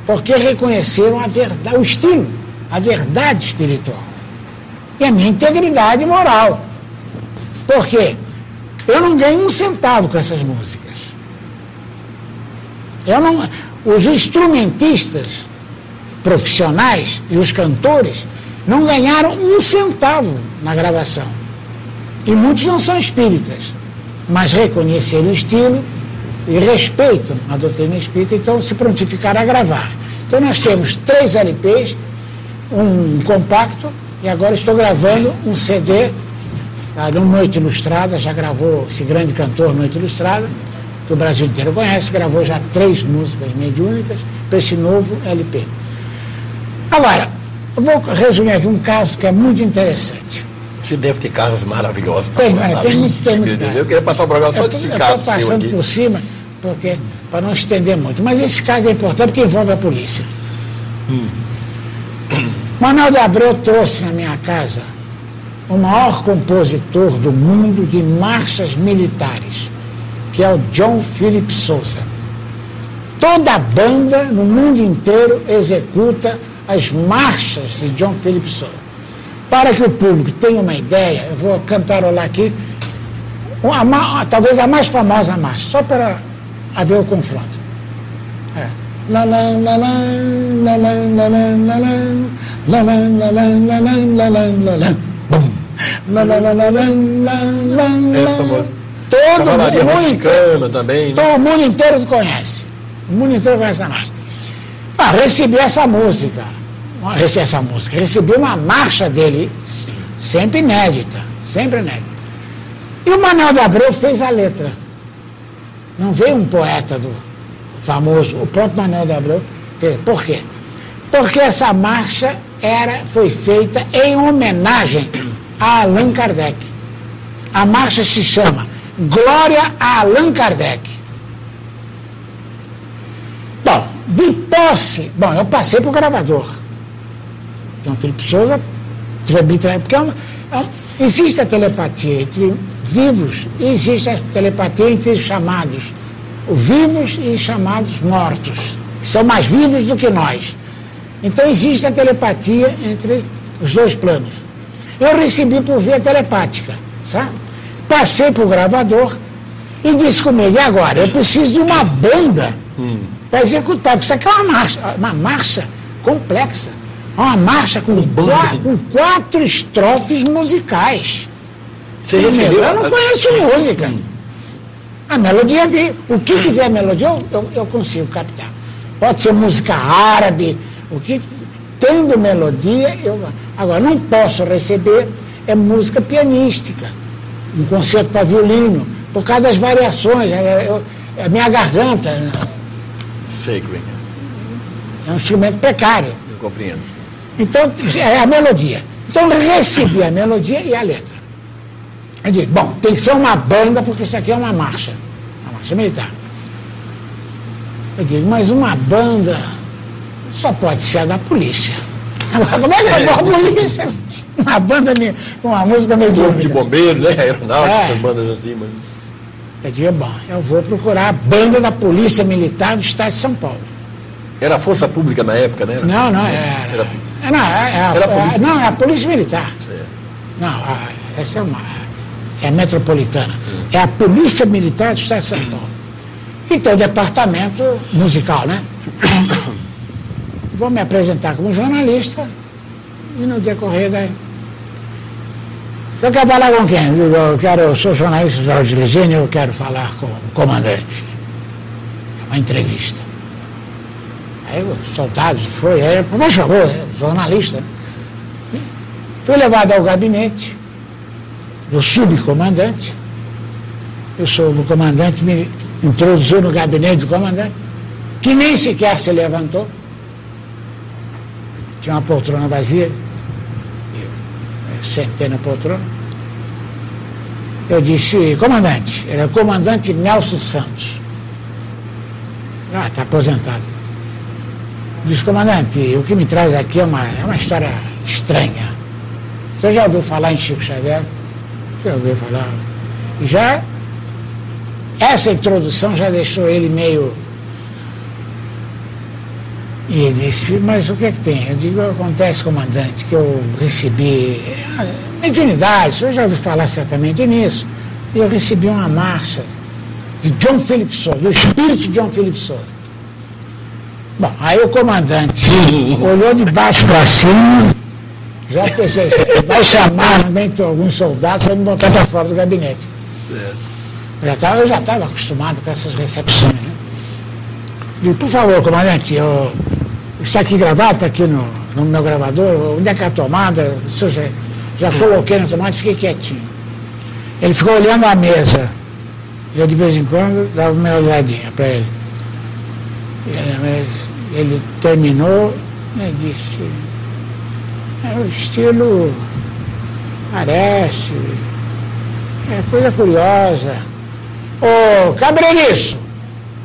porque reconheceram a verdade, o estilo, a verdade espiritual e a minha integridade moral. Por quê? Eu não ganho um centavo com essas músicas. Eu não, os instrumentistas profissionais e os cantores não ganharam um centavo na gravação. E muitos não são espíritas, mas reconheceram o estilo e respeitam a doutrina espírita, então se prontificaram a gravar. Então nós temos três LPs, um compacto, e agora estou gravando um CD, tá, no Noite Ilustrada, já gravou esse grande cantor Noite Ilustrada, que o Brasil inteiro conhece, gravou já três músicas mediúnicas para esse novo LP. Agora, vou resumir aqui um caso que é muito interessante. Você deve ter casos maravilhosos. Tem, mas tem muito, tem muito Eu queria passar o programa só desse caso. Eu estou passando por cima, porque, para não estender muito. Mas esse caso é importante porque envolve a polícia. Hum. Manuel de Abreu trouxe na minha casa o maior compositor do mundo de marchas militares, que é o John Philip Sousa. Toda a banda no mundo inteiro executa as marchas de John Philip Sousa. Para que o público tenha uma ideia, eu vou cantarolar aqui, uma, talvez a mais famosa marcha, só para haver o confronto. É. Todo mundo, também, todo mundo inteiro conhece. O mundo inteiro conhece a marcha. Ah, recebi essa música. Recebi essa música. Recebi uma marcha dele, sempre inédita. Sempre inédita. E o Manuel de Abreu fez a letra. Não veio um poeta do famoso, o próprio Manuel de Abreu. Por quê? Porque essa marcha era, foi feita em homenagem a Allan Kardec. A marcha se chama Glória a Allan Kardec. De posse. Bom, eu passei para o gravador. Então, Felipe Souza, porque é uma, é, existe a telepatia entre vivos e existe a telepatia entre chamados vivos e chamados mortos. São mais vivos do que nós. Então existe a telepatia entre os dois planos. Eu recebi por via telepática, sabe? Passei para o gravador e disse comigo, e agora? Eu preciso de uma banda. Hum para executar. Isso aqui é uma marcha, uma marcha complexa. Uma marcha com, quatro, com quatro estrofes musicais. Você recebeu? Eu não conheço música. Hum. A melodia veio. O que tiver melodia, eu, eu, eu, consigo captar. Pode ser música árabe, o que tendo melodia, eu. Agora, não posso receber é música pianística, um concerto para violino, por causa das variações. Eu, a minha garganta Sei, é um instrumento precário. Eu compreendo. Então, é a melodia. Então, recebi a melodia e a letra. Eu disse, bom, tem que ser uma banda, porque isso aqui é uma marcha, uma marcha militar. Eu digo, mas uma banda só pode ser a da polícia. Agora, como é que eu vou a polícia? Uma banda, com uma música meio Corpo de bombeiro, né? Aeronáutica, É. bandas assim, mas... Eu digo, bom, eu vou procurar a banda da Polícia Militar do Estado de São Paulo. Era a força pública na época, né? Não, não, era. Era- não, é, a- Era polícia. não, é a Polícia Militar. É. Não, a- essa é uma. É a metropolitana. Hum. É a Polícia Militar do Estado de São Paulo. Então, o departamento musical, né? Vou me apresentar como jornalista e no decorrer da. Quero falar com quem? Eu quero, sou jornalista Jorge Ligênio, eu quero falar com o comandante. É uma entrevista. Aí os soldados foi, aí, por favor, é, jornalista. Fui levado ao gabinete do subcomandante. Eu sou o comandante, me introduziu no gabinete do comandante, que nem sequer se levantou. Tinha uma poltrona vazia. Eu eh, sentei na poltrona. Eu disse, comandante, era o comandante Nelson Santos. Ah, está aposentado. Disse, comandante, o que me traz aqui é uma, é uma história estranha. Você já ouviu falar em Chico Xavier? Já ouviu falar? E já, essa introdução já deixou ele meio. E ele disse, mas o que é que tem? Eu digo, acontece, comandante, que eu recebi mediunidade, o senhor já ouviu falar certamente nisso. E eu recebi uma marcha de John Philip Sousa, do espírito de John Philip Sousa. Bom, aí o comandante olhou de baixo para cima, já pensei, vai chamar também alguns soldados para me botar para fora do gabinete. É. Eu já estava, eu já estava acostumado com essas recepções. Né? Digo, por favor, comandante, eu, está aqui gravado, está aqui no, no meu gravador, onde é que é a tomada? O senhor já, coloquei na tomada, fiquei quietinho. Ele ficou olhando a mesa. Eu de vez em quando dava uma olhadinha para ele. Ele, ele terminou e disse, é o estilo parece, é coisa curiosa. Ô, Cabreiriço!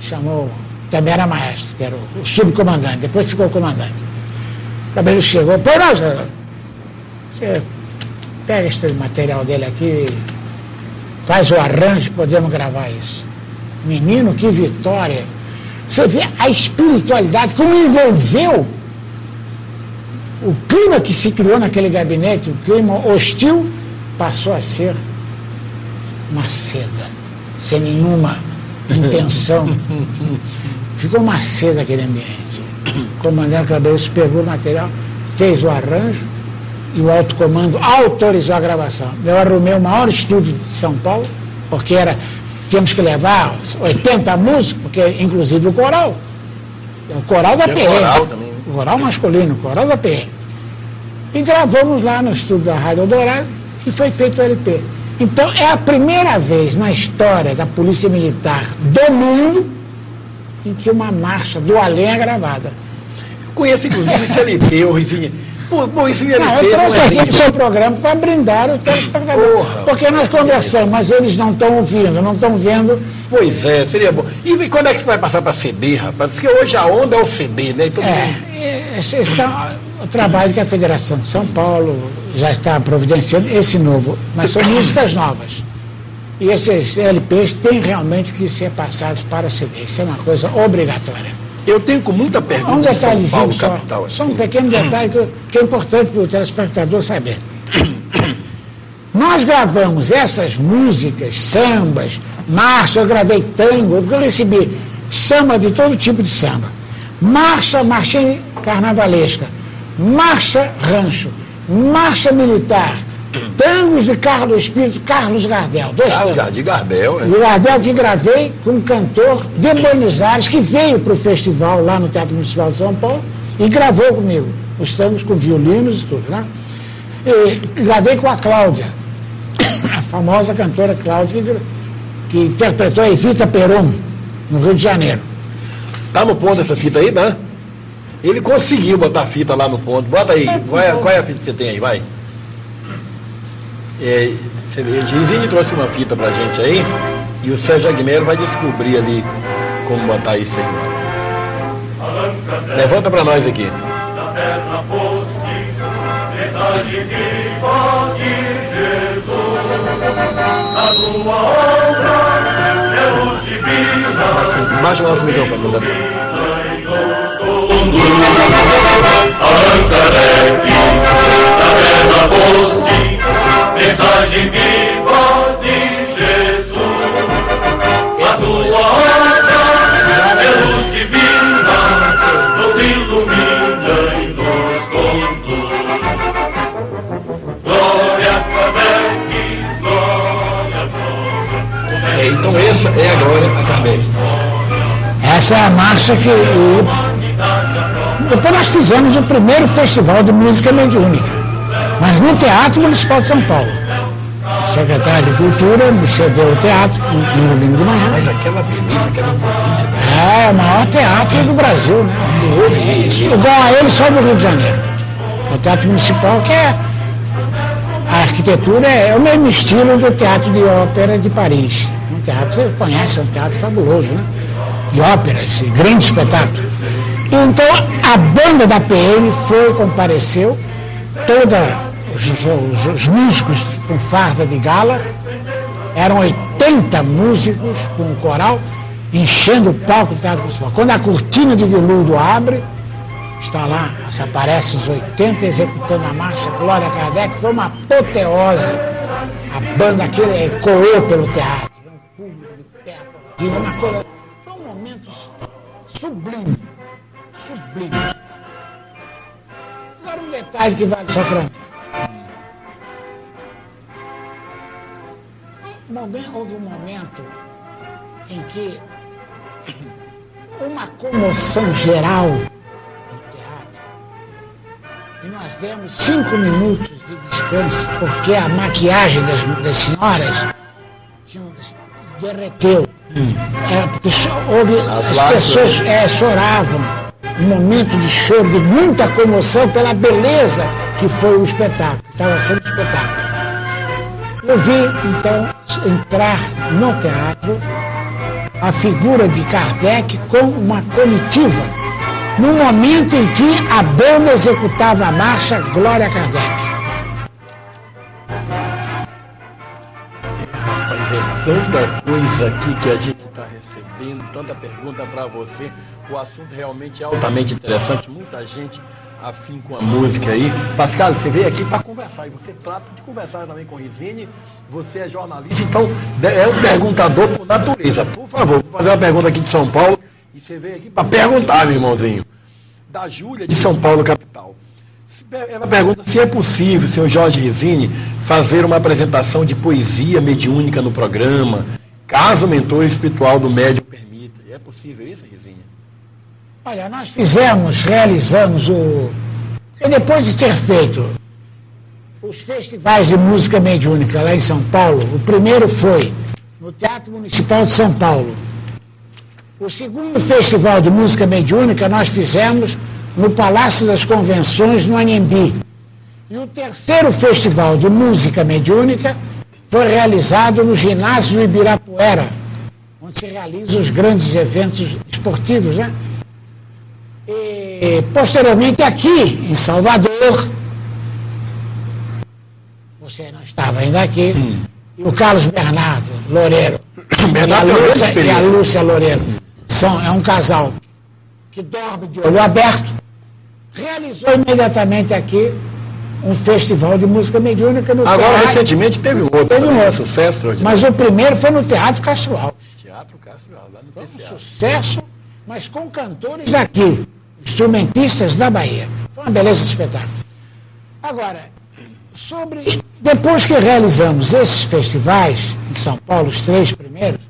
Chamou, também era maestro, que era o, subcomandante, depois ficou comandante. Cabreiriço chegou, pô, senhor, você pega esse material dele aqui, faz o arranjo, podemos gravar isso. Menino, que vitória! Você vê a espiritualidade, como envolveu o clima que se criou naquele gabinete, o clima hostil, passou a ser uma seda, sem nenhuma intenção. Ficou uma seda aquele ambiente. O comandante Cabreiro pegou o material, fez o arranjo e o alto comando autorizou a gravação. Eu arrumei o maior estúdio de São Paulo, porque era, tínhamos que levar 80 músicos, porque inclusive o coral. O coral da PM. coral também. O coral masculino, o coral da PM. E gravamos lá no estúdio da Rádio Eldorado e foi feito o LP. Então é a primeira vez na história da Polícia Militar do mundo em que uma marcha do além é gravada. Conheço, inclusive, esse LP, ô Rizinha. Pô, esse LP Não, eu trouxe é aqui para o seu programa para brindar o telespectador. Porra. Porque nós conversamos, mas eles não estão ouvindo, não estão vendo. Pois é, seria bom. E e quando é que você vai passar para CD, rapaz? Porque hoje a onda é o CD, né? E todo mundo- É, esse, esse tá o trabalho que a Federação de São Paulo já está providenciando, esse novo, mas são músicas novas. E esses LPs têm realmente que ser passados para CD. Isso é uma coisa obrigatória. Eu tenho com muita Há um pergunta de São detalhezinho Paulo, só, capital. só um assim. pequeno detalhe que, que é importante para o telespectador saber. Nós gravamos essas músicas, sambas, marcha, eu gravei tango, eu recebi samba de todo tipo de samba. Marcha, marcha carnavalesca, marcha rancho, marcha militar, tangos de Carlos Espírito, Carlos Gardel, dois Ah, tangos. já, de Gardel, é. O Gardel que gravei com um cantor de Buenos Aires que veio para o festival lá no Teatro Municipal de São Paulo e gravou comigo. Os tangos com violinos e tudo, né? E gravei com a Cláudia, a famosa cantora Cláudia, que, que interpretou a Evita Peron, no Rio de Janeiro. Tá no ponto essa fita aí, né? Ele conseguiu botar a fita lá no ponto. Bota aí. Qual é, qual é a fita que você tem aí? Vai. É, Gizinho trouxe uma fita pra gente aí e o Sérgio Aguilera vai descobrir ali como botar isso aí. Levanta pra nós aqui. Baixa o nosso microfone, não dá Arrancarec, da terra poste, mensagem viva de Jesus. A tua obra é luz divina, nos ilumina e nos conduz. Glória Kardec, glória, glória. É, então essa é a glória a Kardec. Essa é a marcha que. o- Depois nós fizemos o primeiro festival de música mediúnica, mas no Teatro Municipal de São Paulo. O secretário de Cultura me cedeu o teatro no no domingo de manhã. Mas aquela beleza, aquela potência. É, o maior teatro do Brasil, né? Igual a ele, só do Rio de Janeiro. O Teatro Municipal, que é. A arquitetura é o mesmo estilo do Teatro de Ópera de Paris. Um teatro, você conhece, é um teatro fabuloso, né? De óperas, de grande espetáculo. Então, a banda da PM foi, compareceu, toda os, os- os músicos com farda de gala, eram 80 músicos com o coral, enchendo o palco do Teatro Municipal. Quando a cortina de veludo abre, está lá, se aparecem os 80 executando a marcha Glória Kardec, foi uma apoteose. A banda aquele ecoou pelo teatro, um público de aplaudindo, uma coisa. Um. Agora um detalhe que vale só. Um momen- Houve um momento em que uma comoção geral no teatro e nós demos cinco minutos de descanso porque a maquiagem das, das senhoras derreteu. É, porque houve, As as pessoas é, choravam. Um momento de choro, de muita comoção pela beleza que foi o espetáculo, estava sendo espetáculo. Eu vi, então, entrar no teatro a figura de Kardec com uma comitiva, no momento em que a banda executava a marcha Glória Kardec. É tanta coisa aqui que a gente está recebendo, tanta pergunta para você. O assunto realmente é altamente interessante. Muita gente afim com a música aí. Pascal, você veio aqui para conversar e você trata de conversar também com Rizine. Você é jornalista, então é um perguntador por natureza. Por favor, vou fazer uma pergunta aqui de São Paulo e você veio aqui para perguntar, meu irmãozinho. Da Júlia de São Paulo, capital. Ela pergunta se é possível, senhor Jorge Rizini, fazer uma apresentação de poesia mediúnica no programa, caso o mentor espiritual do médium permita. É possível isso, Rizini? Olha, nós fizemos, realizamos o. Porque depois de ter feito os festivais de música mediúnica lá em São Paulo, o primeiro foi no Teatro Municipal de São Paulo. O segundo festival de música mediúnica nós fizemos no Palácio das Convenções, no Anhembi. E o terceiro festival de música mediúnica foi realizado no ginásio do Ibirapuera, onde se realizam os grandes eventos esportivos, né? E, posteriormente aqui em Salvador, você não estava ainda aqui, Hum. e o Carlos Bernardo Loureiro Bernardo e, a Lúcia, e a. Lúcia Loureiro são, é um casal que dorme de olho aberto, realizou imediatamente aqui um festival de música mediúnica no Agora, teatro, recentemente teve outro. Teve um também, outro. Sucesso mas o primeiro foi no Teatro Castro Alves. Teatro Castro, lá no Foi um sucesso, mas com cantores daqui, instrumentistas da Bahia. Foi uma beleza de espetáculo. Agora, sobre. Depois que realizamos esses festivais em São Paulo, os três primeiros,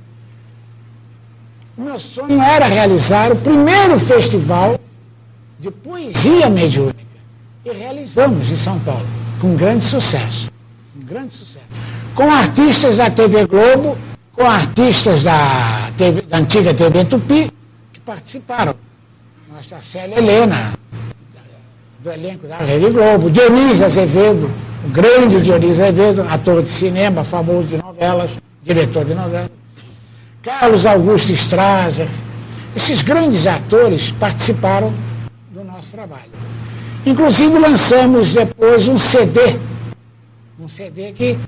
o meu sonho era realizar o primeiro festival de poesia mediúnica. E realizamos em São Paulo, com grande sucesso. Com grande sucesso. Com artistas da TV Globo, com artistas da, TV da antiga TV Tupi, que participaram. Nossa Célia Helena, do elenco da Rede Globo, Dionísio Azevedo, o grande Dionísio Azevedo, ator de cinema, famoso de novelas, diretor de novelas. Carlos Augusto Strasser. Esses grandes atores participaram do nosso trabalho. Inclusive lançamos depois um CD, um CD que,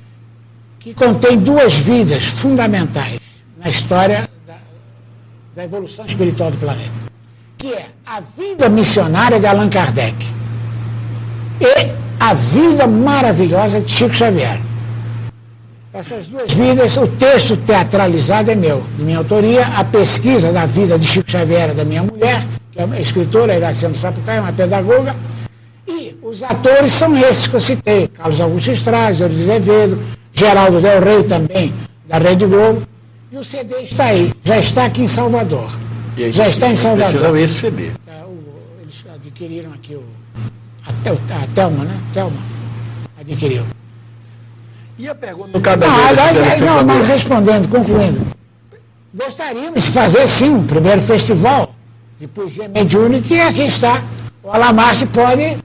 que contém duas vidas fundamentais na história da, da evolução espiritual do planeta, que é a vida missionária de Allan Kardec e a vida maravilhosa de Chico Xavier. Essas duas vidas, o texto teatralizado é meu, de minha autoria, a pesquisa da vida de Chico Xavier é da minha mulher, que é uma escritora, Iracema Sapucaia, uma pedagoga, e os atores são esses que eu citei, Carlos Augusto Straz, Eurídio Azevedo, Geraldo Del Rey também, da Rede Globo, e o CD está aí, já está aqui em Salvador. E Já está em Salvador. Esse CD. O- eles adquiriram aqui o. A, Tel, a Telma, né? Telma adquiriu. E a pergunta no cada Não, aliás, é, não, mas respondendo, concluindo. Gostaríamos de fazer sim um primeiro festival de poesia mediúnica e aqui está. O Alamarte pode.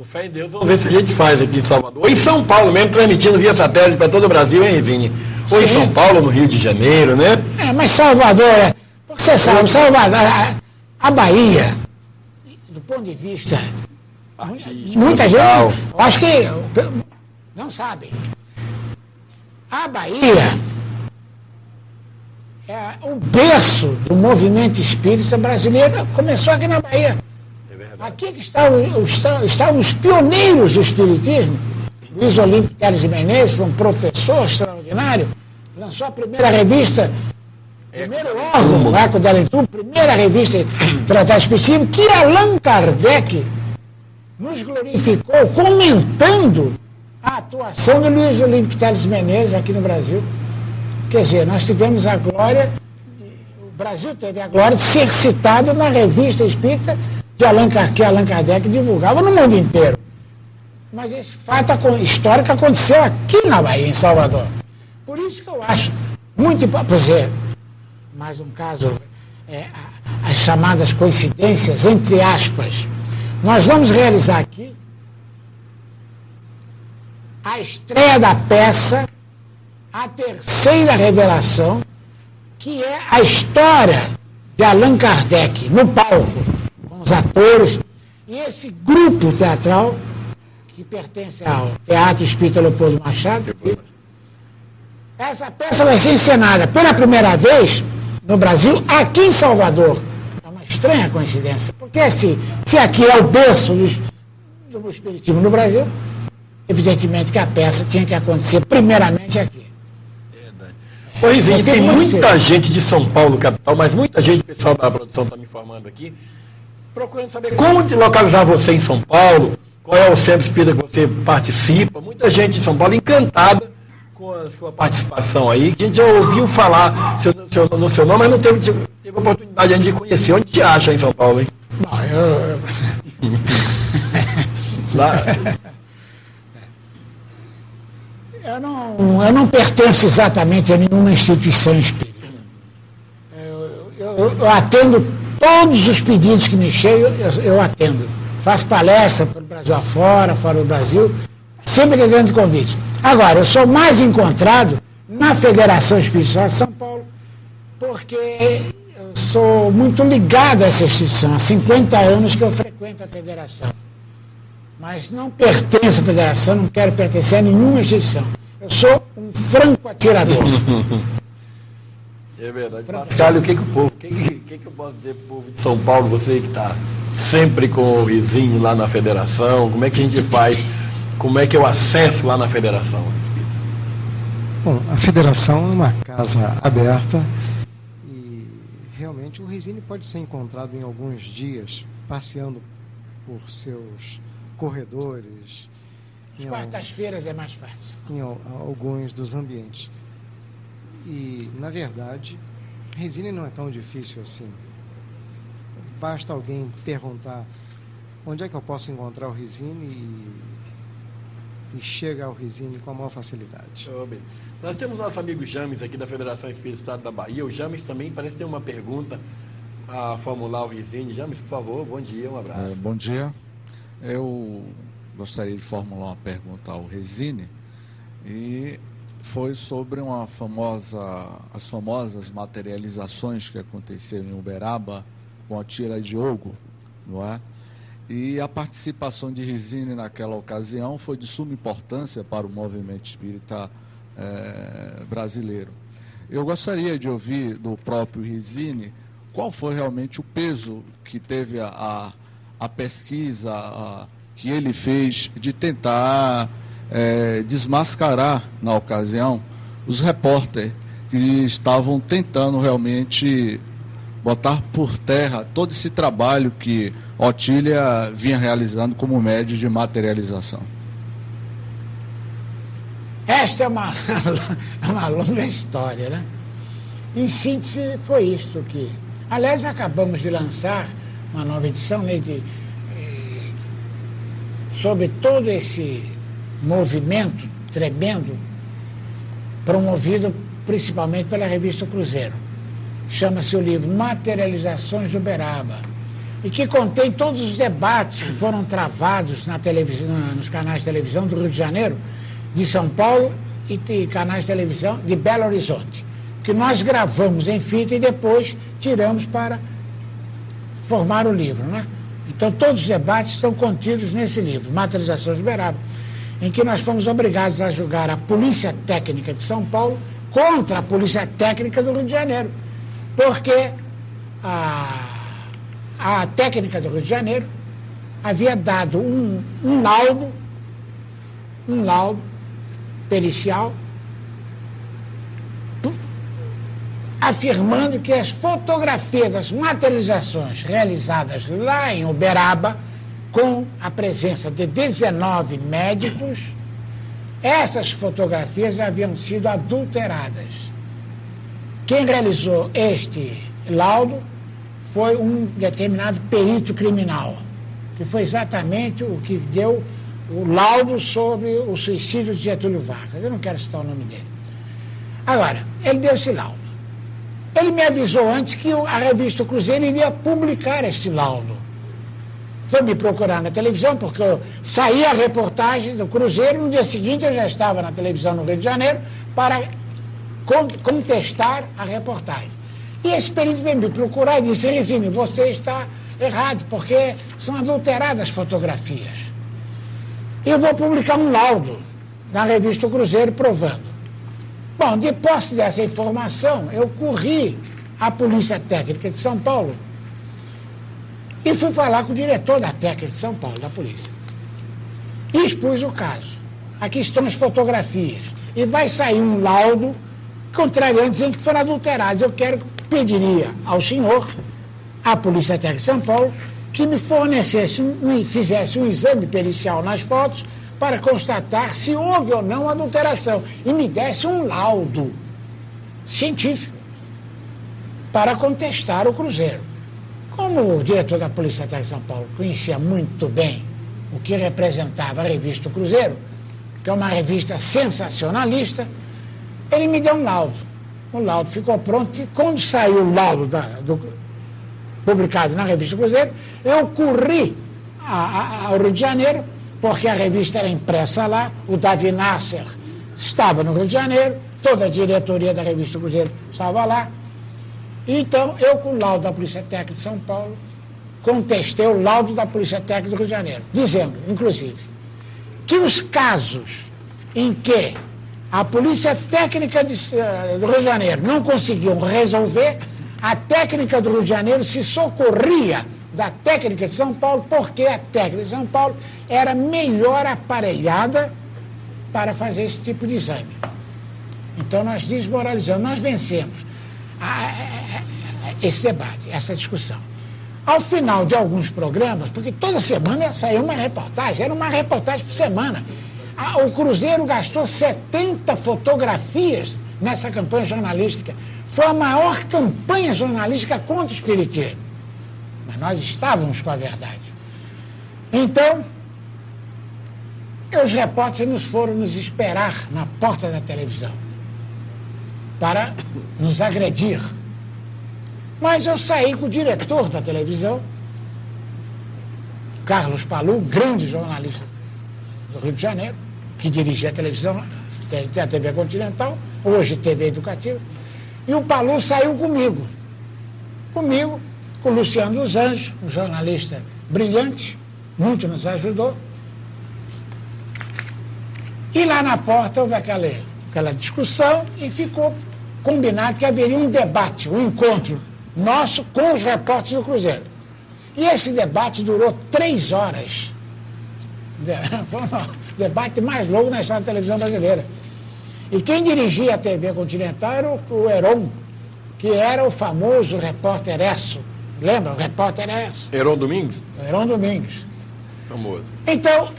Com fé em Deus, vamos ver se a gente faz aqui em Salvador. Ou em São Paulo mesmo, transmitindo via satélite para todo o Brasil, hein, Vini? Ou em Sim. São Paulo, no Rio de Janeiro, né? É, mas Salvador, é, porque você sabe, Salvador, a, a Bahia, do ponto de vista Artístico, Muita musical. gente, eu acho que não sabem. A Bahia é o berço do movimento espírita brasileiro. Começou aqui na Bahia. Aqui que está o- o- está- estavam os pioneiros do espiritismo. Luiz Olímpio Teres de Menezes um professor extraordinário. Lançou a primeira revista, primeiro órgão, o Arco da Leitura, primeira revista de tratado espiritismo, que Allan Kardec nos glorificou comentando a atuação de Luiz Olímpio Teles Menezes aqui no Brasil. Quer dizer, nós tivemos a glória, o Brasil teve a glória de ser citado na revista espírita de Allan, Kar- que Allan Kardec divulgava no mundo inteiro. Mas esse fato histórico aconteceu aqui na Bahia, em Salvador. Por isso que eu acho muito. Por exemplo, mais um caso, é, as chamadas coincidências, entre aspas. Nós vamos realizar aqui a estreia da peça, a terceira revelação, que é a história de Allan Kardec no palco, os atores, e esse grupo teatral, que pertence ao Teatro Espírita Leopoldo Machado, essa peça vai ser encenada pela primeira vez no Brasil, aqui em Salvador. É uma estranha coincidência, porque se, se aqui é o berço do, do Espiritismo no Brasil, evidentemente que a peça tinha que acontecer primeiramente aqui. Izinho, Porque tem muita gente de São Paulo, capital, mas muita gente, o pessoal da produção está me informando aqui, procurando saber como te localizar você em São Paulo, qual é o centro espírita que você participa. Muita gente de São Paulo encantada com a sua participação aí, a gente já ouviu falar seu- seu- no seu nome, mas não teve, teve oportunidade ainda de conhecer. Onde te acha em São Paulo, hein? Bom, eu. Lá, Eu não, eu não pertenço exatamente a nenhuma instituição espírita. Eu, eu- eu atendo todos os pedidos que me chegam, eu, eu atendo. Faço palestra pelo Brasil afora, fora do Brasil, sempre atendendo convite. Agora, eu sou mais encontrado na Federação Espírita de São Paulo, porque eu sou muito ligado a essa instituição. Há 50 anos que eu frequento a federação mas não pertenço à federação, não quero pertencer a nenhuma instituição. Eu sou um franco atirador. É verdade. Pascal, o que, que o povo, que, que, que, que eu posso dizer pro povo de São Paulo, você que está sempre com o vizinho lá na federação, como é que a gente faz, como é que eu acesso lá na federação? Bom, a federação é uma casa aberta e realmente o Resine pode ser encontrado em alguns dias passeando por seus corredores, Quartas-feiras é mais fácil. em al- alguns dos ambientes. E, na verdade, Resine não é tão difícil assim. Basta alguém perguntar onde é que eu posso encontrar o Resine e, e chega ao Resine com a maior facilidade. Ô, bem. Nós temos nosso amigo James aqui da Federação Espírita do Estado da Bahia. O James também parece ter uma pergunta a formular ao vizinho. James, por favor, bom dia, um abraço. É, bom dia. Eu gostaria de formular uma pergunta ao Resine e foi sobre uma famosa, as famosas materializações que aconteceram em Uberaba com a Tira Diogo, não é? E a participação de Resine naquela ocasião foi de suma importância para o movimento espírita é, brasileiro. Eu gostaria de ouvir do próprio Resine qual foi realmente o peso que teve a, a, a pesquisa a, que ele fez de tentar é, desmascarar, na ocasião, os repórteres que estavam tentando realmente botar por terra todo esse trabalho que Otília vinha realizando como médio de materialização. Esta é uma, uma longa história, né? Em síntese, foi isto que. Aliás, acabamos de lançar uma nova edição né, de, eh, sobre todo esse movimento tremendo promovido principalmente pela revista Cruzeiro. Chama-se o livro Materializações do Uberaba e que contém todos os debates que foram travados na televisão, nos canais de televisão do Rio de Janeiro, de São Paulo e de canais de televisão de Belo Horizonte, que nós gravamos em fita e depois tiramos para formar o livro. Né? Então todos os debates estão contidos nesse livro, Materializações do Uberaba em que nós fomos obrigados a julgar a Polícia Técnica de São Paulo contra a Polícia Técnica do Rio de Janeiro. Porque a, a técnica do Rio de Janeiro havia dado um, um laudo, um laudo pericial, afirmando que as fotografias das materializações realizadas lá em Uberaba com a presença de 19 médicos, essas fotografias haviam sido adulteradas. Quem realizou este laudo foi um determinado perito criminal, que foi exatamente o que deu o laudo sobre o suicídio de Getúlio Vargas. Eu não quero citar o nome dele. Agora, ele deu esse laudo. Ele me avisou antes que a revista Cruzeiro iria publicar esse laudo foi me procurar na televisão, porque eu saí a reportagem do Cruzeiro, no dia seguinte eu já estava na televisão no Rio de Janeiro para contestar a reportagem. E esse perito veio me procurar e disse, Resine, você está errado, porque são adulteradas fotografias. Eu vou publicar um laudo na revista Cruzeiro provando. Bom, de posse dessa informação, eu corri à Polícia Técnica de São Paulo e fui falar com o diretor da técnica de São Paulo, da polícia. E expus o caso. Aqui estão as fotografias. E vai sair um laudo contrariando, dizendo que foram adulterados. Eu quero, pediria ao senhor, à Polícia Técnica de São Paulo, que me fornecesse, me fizesse um exame pericial nas fotos para constatar se houve ou não adulteração e me desse um laudo científico para contestar o Cruzeiro. Como o diretor da Polícia Técnica de São Paulo conhecia muito bem o que representava a revista Cruzeiro, que é uma revista sensacionalista, ele me deu um laudo. O laudo ficou pronto e quando saiu o laudo da, do, publicado na revista Cruzeiro, eu corri a, a, ao Rio de Janeiro, porque a revista era impressa lá, o Davi Nasser estava no Rio de Janeiro, toda a diretoria da revista Cruzeiro estava lá, então, eu, com o laudo da Polícia Técnica de São Paulo, contestei o laudo da Polícia Técnica do Rio de Janeiro, dizendo, inclusive, que os casos em que a Polícia Técnica de, uh, do Rio de Janeiro não conseguiu resolver, a técnica do Rio de Janeiro se socorria da técnica de São Paulo, porque a técnica de São Paulo era melhor aparelhada para fazer esse tipo de exame. Então nós desmoralizamos, nós vencemos esse debate, essa discussão. Ao final de alguns programas, porque toda semana saiu uma reportagem, era uma reportagem por semana. O Cruzeiro gastou 70 fotografias nessa campanha jornalística. Foi a maior campanha jornalística contra o Espiritismo. Mas nós estávamos com a verdade. Então, os repórteres nos foram nos esperar na porta da televisão para nos agredir. Mas eu saí com o diretor da televisão, Carlos Palu, grande jornalista do Rio de Janeiro, que dirigia a televisão, a TV Continental, hoje TV Educativa, e o Palu saiu comigo. Comigo, com o Luciano dos Anjos, um jornalista brilhante, muito nos ajudou. E lá na porta houve aquela, aquela discussão e ficou combinado que haveria um debate, um encontro nosso com os repórteres do Cruzeiro. E esse debate durou três horas. Foi o debate mais longo na história da televisão brasileira. E quem dirigia a TV Continental era o Heron, que era o famoso repórter Esso. Lembra? O repórter Esso. Heron Domingos? Heron Domingos. Famoso. Então,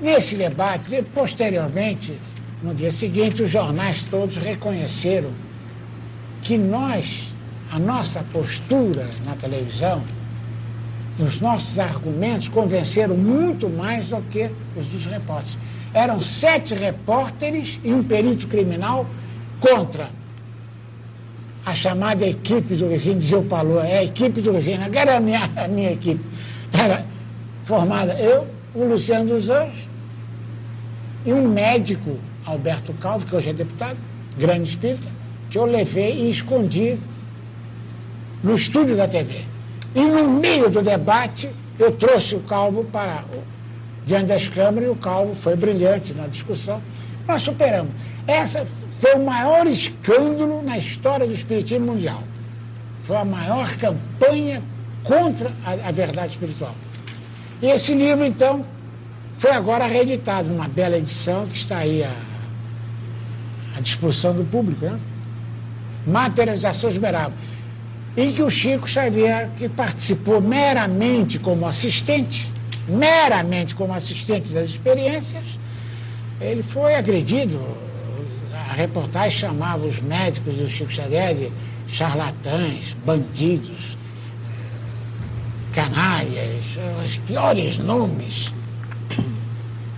nesse debate, posteriormente, no dia seguinte, os jornais todos reconheceram que nós, a nossa postura na televisão, os nossos argumentos convenceram muito mais do que os dos repórteres. Eram sete repórteres e um perito criminal contra a chamada equipe do Resine, dizia o Paulo, é a equipe do Resine, agora era a minha, a minha equipe. Era formada eu, o Luciano dos Anjos e um médico, Alberto Calvo, que hoje é deputado, grande espírita, que eu levei e escondi no estúdio da TV. E no meio do debate, eu trouxe o Calvo para diante das câmeras e o Calvo foi brilhante na discussão. Nós superamos. Essa foi o maior escândalo na história do Espiritismo Mundial. Foi a maior campanha contra a, a verdade espiritual. E esse livro, então, foi agora reeditado, numa bela edição que está aí à, à disposição do público, né? Materialização Esmeralda. Em que o Chico Xavier, que participou meramente como assistente, meramente como assistente das experiências, ele foi agredido. A reportagem chamava os médicos do Chico Xavier de charlatães, bandidos, canalhas, os piores nomes.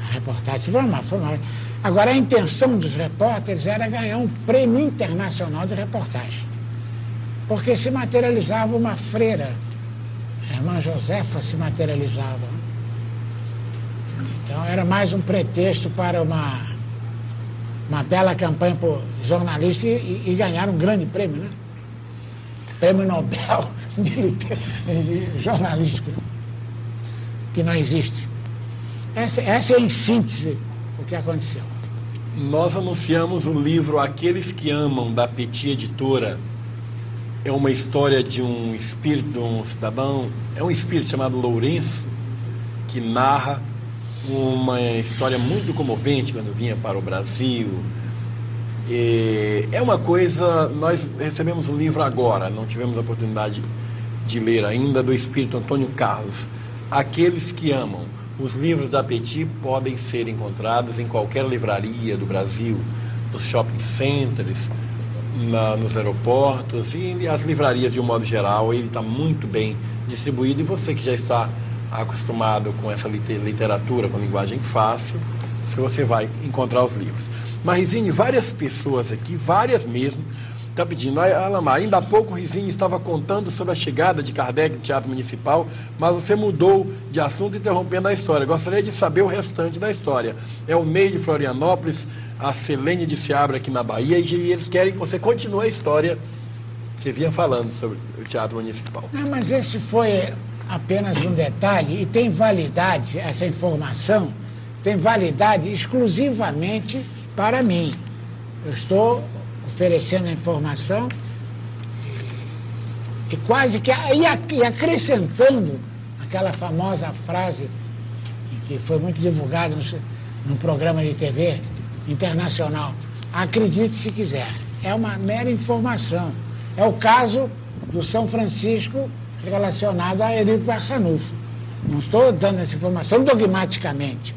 A reportagem foi uma, foi uma. Agora, a intenção dos repórteres era ganhar um prêmio internacional de reportagem. Porque se materializava uma freira. A irmã Josefa se materializava. Então, era mais um pretexto para uma, uma bela campanha por jornalista e, e ganhar um grande prêmio, né? Prêmio Nobel de, de jornalístico, que não existe. Essa, essa é em síntese o que aconteceu. Nós anunciamos o livro Aqueles que Amam, da Petit Editora. É uma história de um espírito, de um cidadão, é um espírito chamado Lourenço, que narra uma história muito comovente quando vinha para o Brasil. É uma coisa, nós recebemos o livro agora, não tivemos a oportunidade de ler ainda, do espírito Antônio Carlos. Aqueles que amam. Os livros da Petit podem ser encontrados em qualquer livraria do Brasil, nos shopping centers, na, nos aeroportos e as livrarias de um modo geral. Ele está muito bem distribuído e você que já está acostumado com essa literatura, com linguagem fácil, você vai encontrar os livros. Marizine, várias pessoas aqui, várias mesmo, Está pedindo. Alamar, ainda há pouco o Rizinho estava contando sobre a chegada de Kardec no Teatro Municipal, mas você mudou de assunto interrompendo a história. Gostaria de saber o restante da história. É o meio de Florianópolis, a Selene de Seabra aqui na Bahia, e eles querem que você continue a história que você vinha falando sobre o Teatro Municipal. Não, mas esse foi apenas um detalhe e tem validade, essa informação tem validade exclusivamente para mim. Eu estou oferecendo informação e, quase que e acrescentando aquela famosa frase que foi muito divulgada no programa de TV internacional. Acredite se quiser. É uma mera informação. É o caso do São Francisco relacionado a Erico Barçanufo. Não estou dando essa informação dogmaticamente.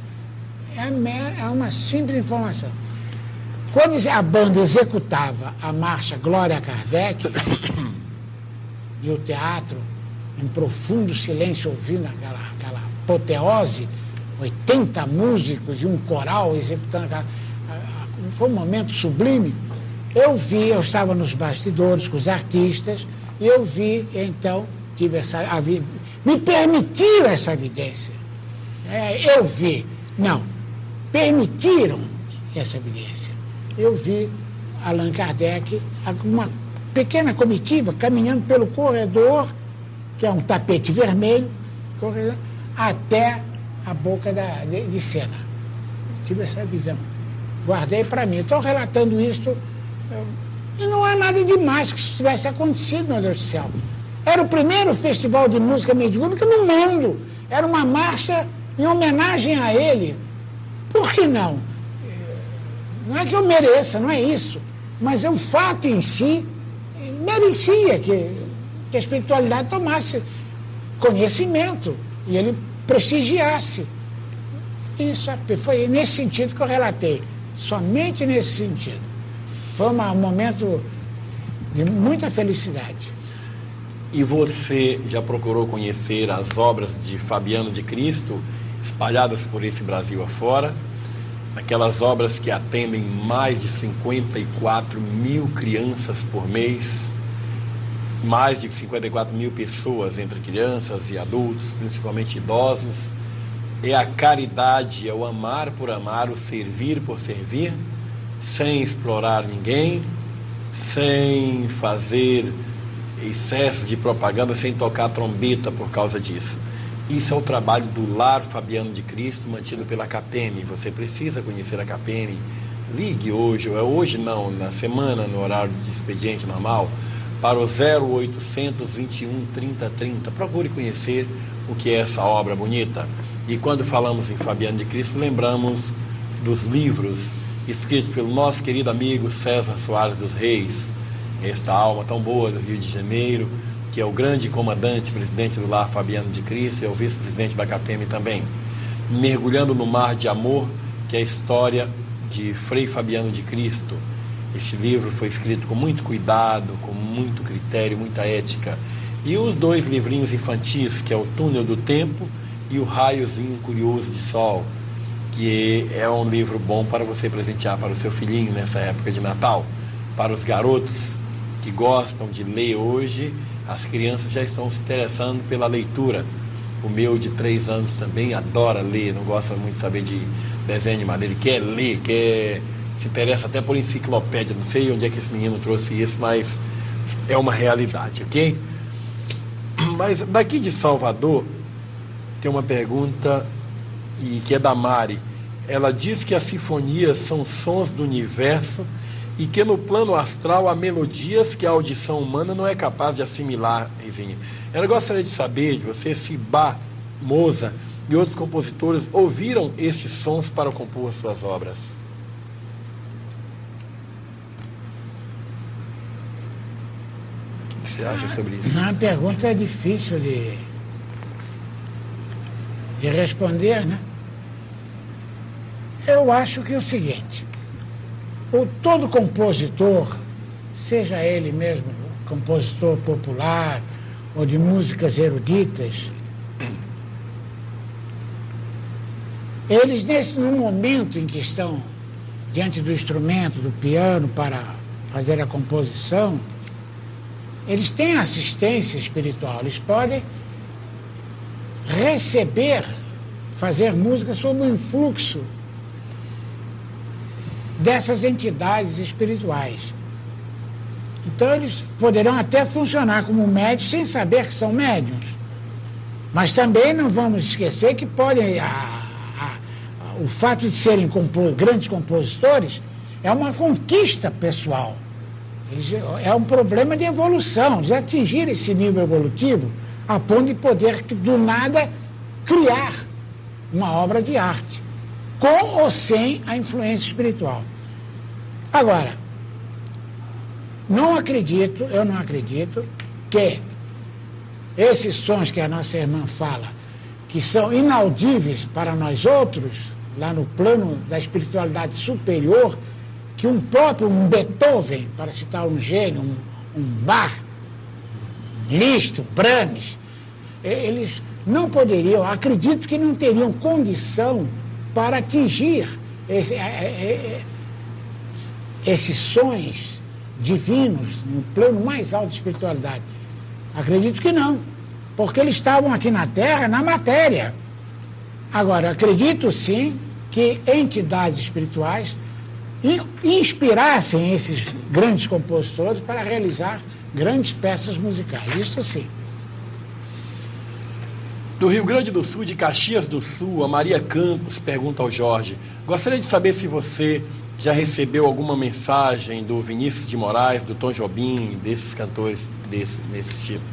É, mera, é uma simples informação. Quando a banda executava a marcha Glória Kardec, e o teatro, em profundo silêncio, ouvindo aquela, aquela apoteose, 80 músicos e um coral executando aquela. Foi um momento sublime. Eu vi, eu estava nos bastidores com os artistas, e eu vi, então, tive essa. A, me permitiram essa evidência. É, eu vi. Não, permitiram essa evidência. Eu vi Allan Kardec, uma pequena comitiva, caminhando pelo corredor, que é um tapete vermelho, corredor, até a boca da, de, de cena. Tive essa visão. Guardei para mim. Estou relatando isso. E não há nada demais que isso tivesse acontecido, meu Deus do céu. Era o primeiro festival de música mediúnica no mundo. Era uma marcha em homenagem a ele. Por que não? Não é que eu mereça, não é isso. Mas é o fato em si merecia que, que a espiritualidade tomasse conhecimento e ele prestigiasse. Isso é, foi nesse sentido que eu relatei. Somente nesse sentido. Foi um momento de muita felicidade. E você já procurou conhecer as obras de Fabiano de Cristo espalhadas por esse Brasil afora? Aquelas obras que atendem mais de 54 mil crianças por mês, mais de 54 mil pessoas, entre crianças e adultos, principalmente idosos. É a caridade, é o amar por amar, o servir por servir, sem explorar ninguém, sem fazer excesso de propaganda, sem tocar trombeta por causa disso. Isso é o trabalho do Lar Fabiano de Cristo, mantido pela CAPEM. Você precisa conhecer a CAPEM. Ligue hoje, é hoje não, na semana, no horário de expediente normal, para o 0800 21 30 30. Procure conhecer o que é essa obra bonita. E quando falamos em Fabiano de Cristo, lembramos dos livros escritos pelo nosso querido amigo César Soares dos Reis, esta alma tão boa do Rio de Janeiro, que é o grande comandante, presidente do Lar Fabiano de Cristo, e é o vice-presidente da CAPEM também. Mergulhando no mar de amor, que é a história de Frei Fabiano de Cristo. Este livro foi escrito com muito cuidado, com muito critério, muita ética. E os dois livrinhos infantis, que é O Túnel do Tempo e O Raiozinho Curioso de Sol, que é um livro bom para você presentear para o seu filhinho nessa época de Natal. Para os garotos que gostam de ler hoje, as crianças já estão se interessando pela leitura. O meu de três anos também adora ler, não gosta muito de saber de desenho de madeira, ele quer ler, quer se interessa até por enciclopédia. Não sei onde é que esse menino trouxe isso, mas é uma realidade, ok? Mas daqui de Salvador tem uma pergunta e que é da Mari. Ela diz que as sinfonias são sons do universo e que no plano astral há melodias que a audição humana não é capaz de assimilar, Rizinha. Ela gostaria de saber de você se Bach, Mozart e outros compositores ouviram estes sons para compor suas obras. O que você acha sobre isso? A pergunta é difícil de, de responder, né? Eu acho que é o seguinte, o, todo compositor, seja ele mesmo compositor popular ou de músicas eruditas, eles nesse no momento em que estão diante do instrumento, do piano para fazer a composição, eles têm assistência espiritual, eles podem receber, fazer música sob o influxo dessas entidades espirituais. Então eles poderão até funcionar como médios sem saber que são médiums. Mas também não vamos esquecer que podem. A, a, a, o fato de serem grandes compositores é uma conquista pessoal. Eles, é um problema de evolução, de atingir esse nível evolutivo a ponto de poder, do nada, criar uma obra de arte com ou sem a influência espiritual. Agora, não acredito, eu não acredito que esses sons que a nossa irmã fala, que são inaudíveis para nós outros, lá no plano da espiritualidade superior, que um próprio um Beethoven, para citar um gênio, um, um Bach, um Brahms, eles não poderiam, acredito que não teriam condição para atingir esse, é, é, é, esses sons divinos no plano mais alto de espiritualidade? Acredito que não, porque eles estavam aqui na Terra, na matéria. Agora, acredito sim que entidades espirituais inspirassem esses grandes compositores para realizar grandes peças musicais. Isso sim. Do Rio Grande do Sul, de Caxias do Sul, a Maria Campos pergunta ao Jorge: Gostaria de saber se você já recebeu alguma mensagem do Vinícius de Moraes, do Tom Jobim, desses cantores desse, desse tipo?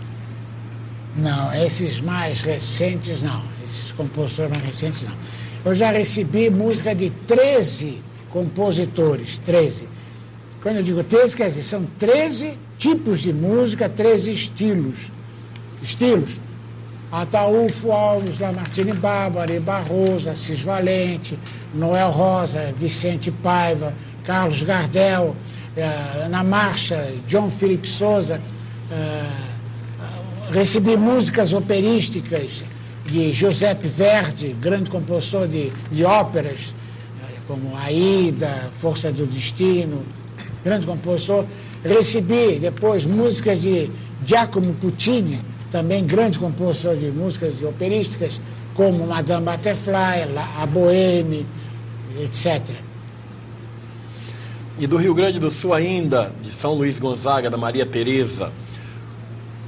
Não, esses mais recentes não. Esses compositores mais recentes não. Eu já recebi música de 13 compositores, 13. Quando eu digo 13, quer dizer, são 13 tipos de música, 13 estilos. Estilos. Ataúfo Alves, Lamartine Bárbara, Barroso, Assis Valente, Noel Rosa, Vicente Paiva, Carlos Gardel, eh, na marcha, John Philip Souza. Eh, recebi músicas operísticas de Giuseppe Verdi, grande compositor de, de óperas, eh, como Aida, Força do Destino, grande compositor. Recebi depois músicas de Giacomo Puccini, também grande compositor de músicas operísticas, como Madame Butterfly, a Boheme, etc. E do Rio Grande do Sul ainda, de São Luís Gonzaga, da Maria Tereza,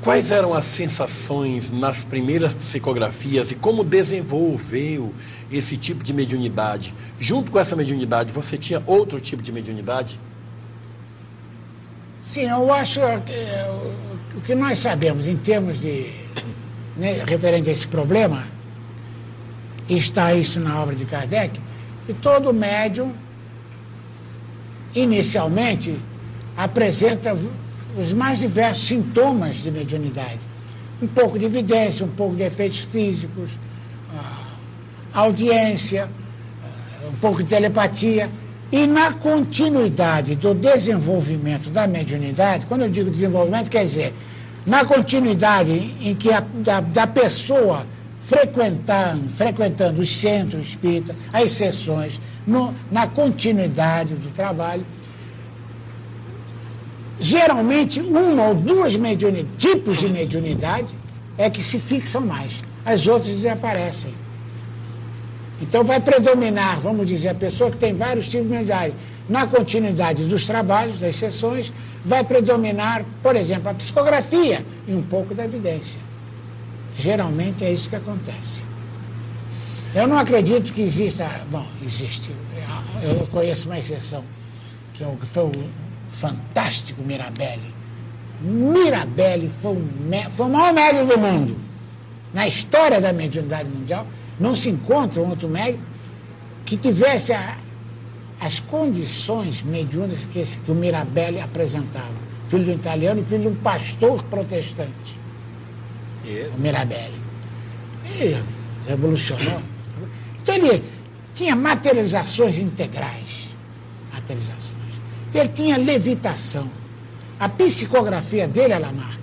quais eram as sensações nas primeiras psicografias e como desenvolveu esse tipo de mediunidade? Junto com essa mediunidade, você tinha outro tipo de mediunidade? Sim, eu acho que o que nós sabemos em termos de. Né, referente a esse problema, está isso na obra de Kardec, que todo médium, inicialmente, apresenta os mais diversos sintomas de mediunidade. Um pouco de evidência, um pouco de efeitos físicos, audiência, um pouco de telepatia. E na continuidade do desenvolvimento da mediunidade, quando eu digo desenvolvimento, quer dizer, na continuidade em que a, da, da pessoa frequentando, frequentando os centros espíritas, as sessões, no, na continuidade do trabalho, geralmente uma ou duas tipos de mediunidade é que se fixam mais, as outras desaparecem. Então vai predominar, vamos dizer, a pessoa que tem vários tipos de mediunidade. Na continuidade dos trabalhos, das sessões, vai predominar, por exemplo, a psicografia e um pouco da evidência. Geralmente é isso que acontece. Eu não acredito que exista. Bom, existe. Eu conheço uma exceção, que é foi o fantástico Mirabelli. Mirabelli foi, um, foi o maior médium do mundo. Na história da mediunidade mundial, não se encontra um outro médium que tivesse a, as condições mediúnicas que, esse, que o Mirabelli apresentava. Filho de um italiano e filho de um pastor protestante. O Mirabelli. Ele revolucionou. Então ele tinha materializações integrais. Materializações. Ele tinha levitação. A psicografia dele, Alamar,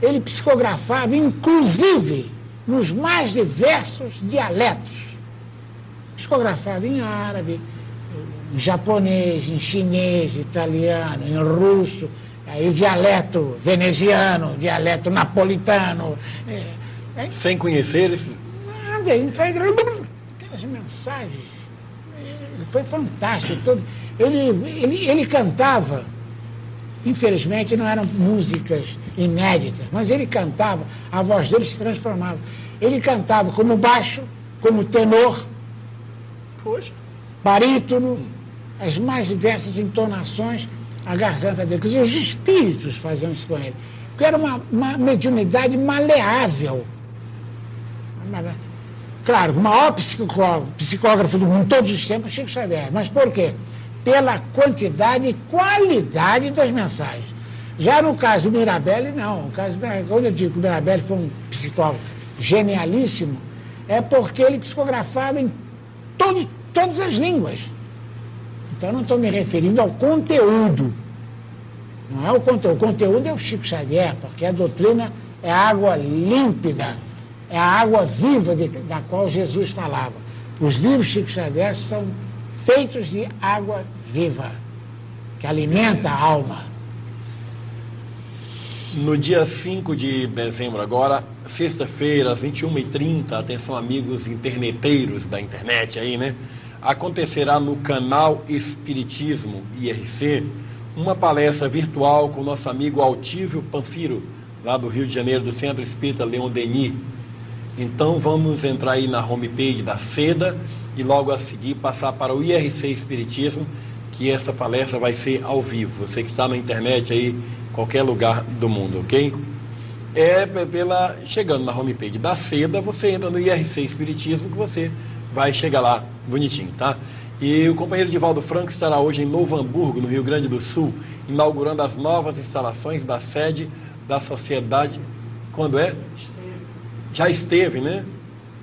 ele psicografava inclusive nos mais diversos dialetos. Psicografava em árabe, em japonês, em chinês, italiano, em russo, aí dialeto veneziano, dialeto napolitano. É, é, Sem conhecer esses. Nada, aquelas mensagens. Foi fantástico. Todo, ele, ele, ele cantava, infelizmente não eram músicas inéditas, mas ele cantava, a voz dele se transformava. Ele cantava como baixo, como tenor, Poxa. barítono, as mais diversas entonações, a garganta dele. Quer dizer, os espíritos faziam isso com ele. Porque era uma, uma mediunidade maleável. Claro, o maior psicógrafo, psicógrafo do mundo, todos os tempos, Chico Xavier. Mas por quê? Pela quantidade e qualidade das mensagens. Já no caso do Mirabelli, não. O caso quando eu digo que o Mirabelli foi um psicógrafo genialíssimo, é porque ele psicografava em todo, todas as línguas. Então não estou me referindo ao conteúdo. Não é o conteúdo. O conteúdo é o Chico Xavier, porque a doutrina é água límpida é a água viva de, da qual Jesus falava. Os livros Chico Xavier são feitos de água viva, que alimenta a alma. No dia 5 de dezembro, agora, sexta-feira, às 21h30, atenção amigos interneteiros da internet aí, né? acontecerá no canal Espiritismo IRC uma palestra virtual com nosso amigo Altívio Panfiro, lá do Rio de Janeiro, do Centro Espírita Leon Denis. Então vamos entrar aí na homepage da SEDA e logo a seguir passar para o IRC Espiritismo, que essa palestra vai ser ao vivo. Você que está na internet aí, qualquer lugar do mundo, ok? É pela chegando na homepage da SEDA, você entra no IRC Espiritismo que você vai chegar lá bonitinho, tá? E o companheiro Divaldo Franco estará hoje em Novo Hamburgo, no Rio Grande do Sul, inaugurando as novas instalações da sede da Sociedade. Quando é? Já esteve, né?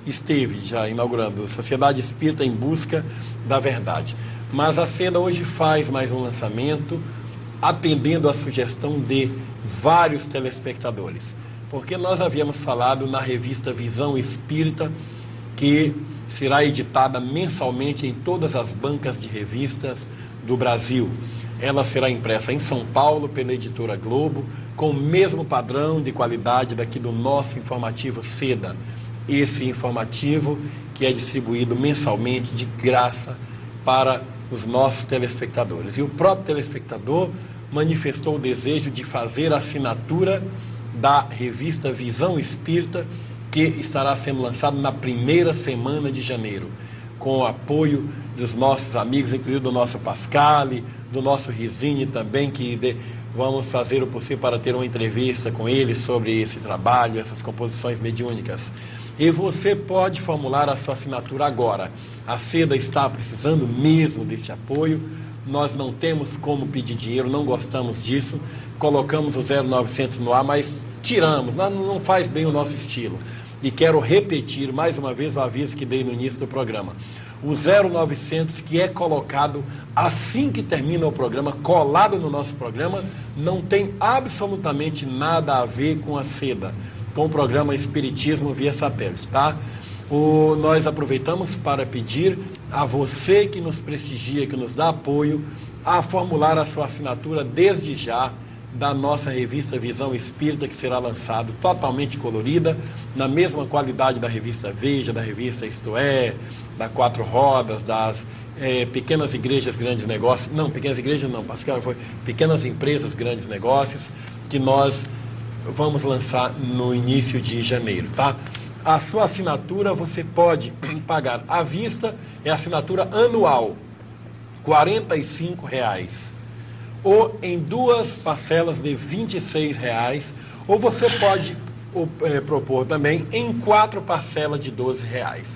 Esteve já inaugurando Sociedade Espírita em Busca da Verdade. Mas a Seda hoje faz mais um lançamento, atendendo a sugestão de vários telespectadores. Porque nós havíamos falado na revista Visão Espírita que será editada mensalmente em todas as bancas de revistas do Brasil. Ela será impressa em São Paulo pela editora Globo, com o mesmo padrão de qualidade daqui do nosso informativo Seda. Esse informativo que é distribuído mensalmente de graça para os nossos telespectadores. E o próprio telespectador manifestou o desejo de fazer a assinatura da revista Visão Espírita que estará sendo lançado na primeira semana de janeiro, com o apoio dos nossos amigos, incluindo do nosso Pascale, do nosso Risini também, que de, vamos fazer o possível para ter uma entrevista com ele sobre esse trabalho, essas composições mediúnicas. E você pode formular a sua assinatura agora. A SEDA está precisando mesmo deste apoio. Nós não temos como pedir dinheiro, não gostamos disso. Colocamos o 0900 no ar, mas tiramos, não faz bem o nosso estilo e quero repetir mais uma vez o aviso que dei no início do programa. O 0900 que é colocado assim que termina o programa, colado no nosso programa, não tem absolutamente nada a ver com a seda, com o programa Espiritismo via satélite, tá? O, nós aproveitamos para pedir a você que nos prestigia, que nos dá apoio, a formular a sua assinatura desde já da nossa revista Visão Espírita, que será lançado totalmente colorida, na mesma qualidade da revista Veja, da revista Isto É, da Quatro Rodas, das é, Pequenas Igrejas Grandes Negócios. Não, Pequenas Igrejas não, Pascal, foi Pequenas Empresas Grandes Negócios, que nós vamos lançar no início de janeiro, tá? A sua assinatura você pode pagar à vista, é assinatura anual, R$ reais ou em duas parcelas de R$ reais, ou você pode é, propor também em quatro parcelas de R$ reais.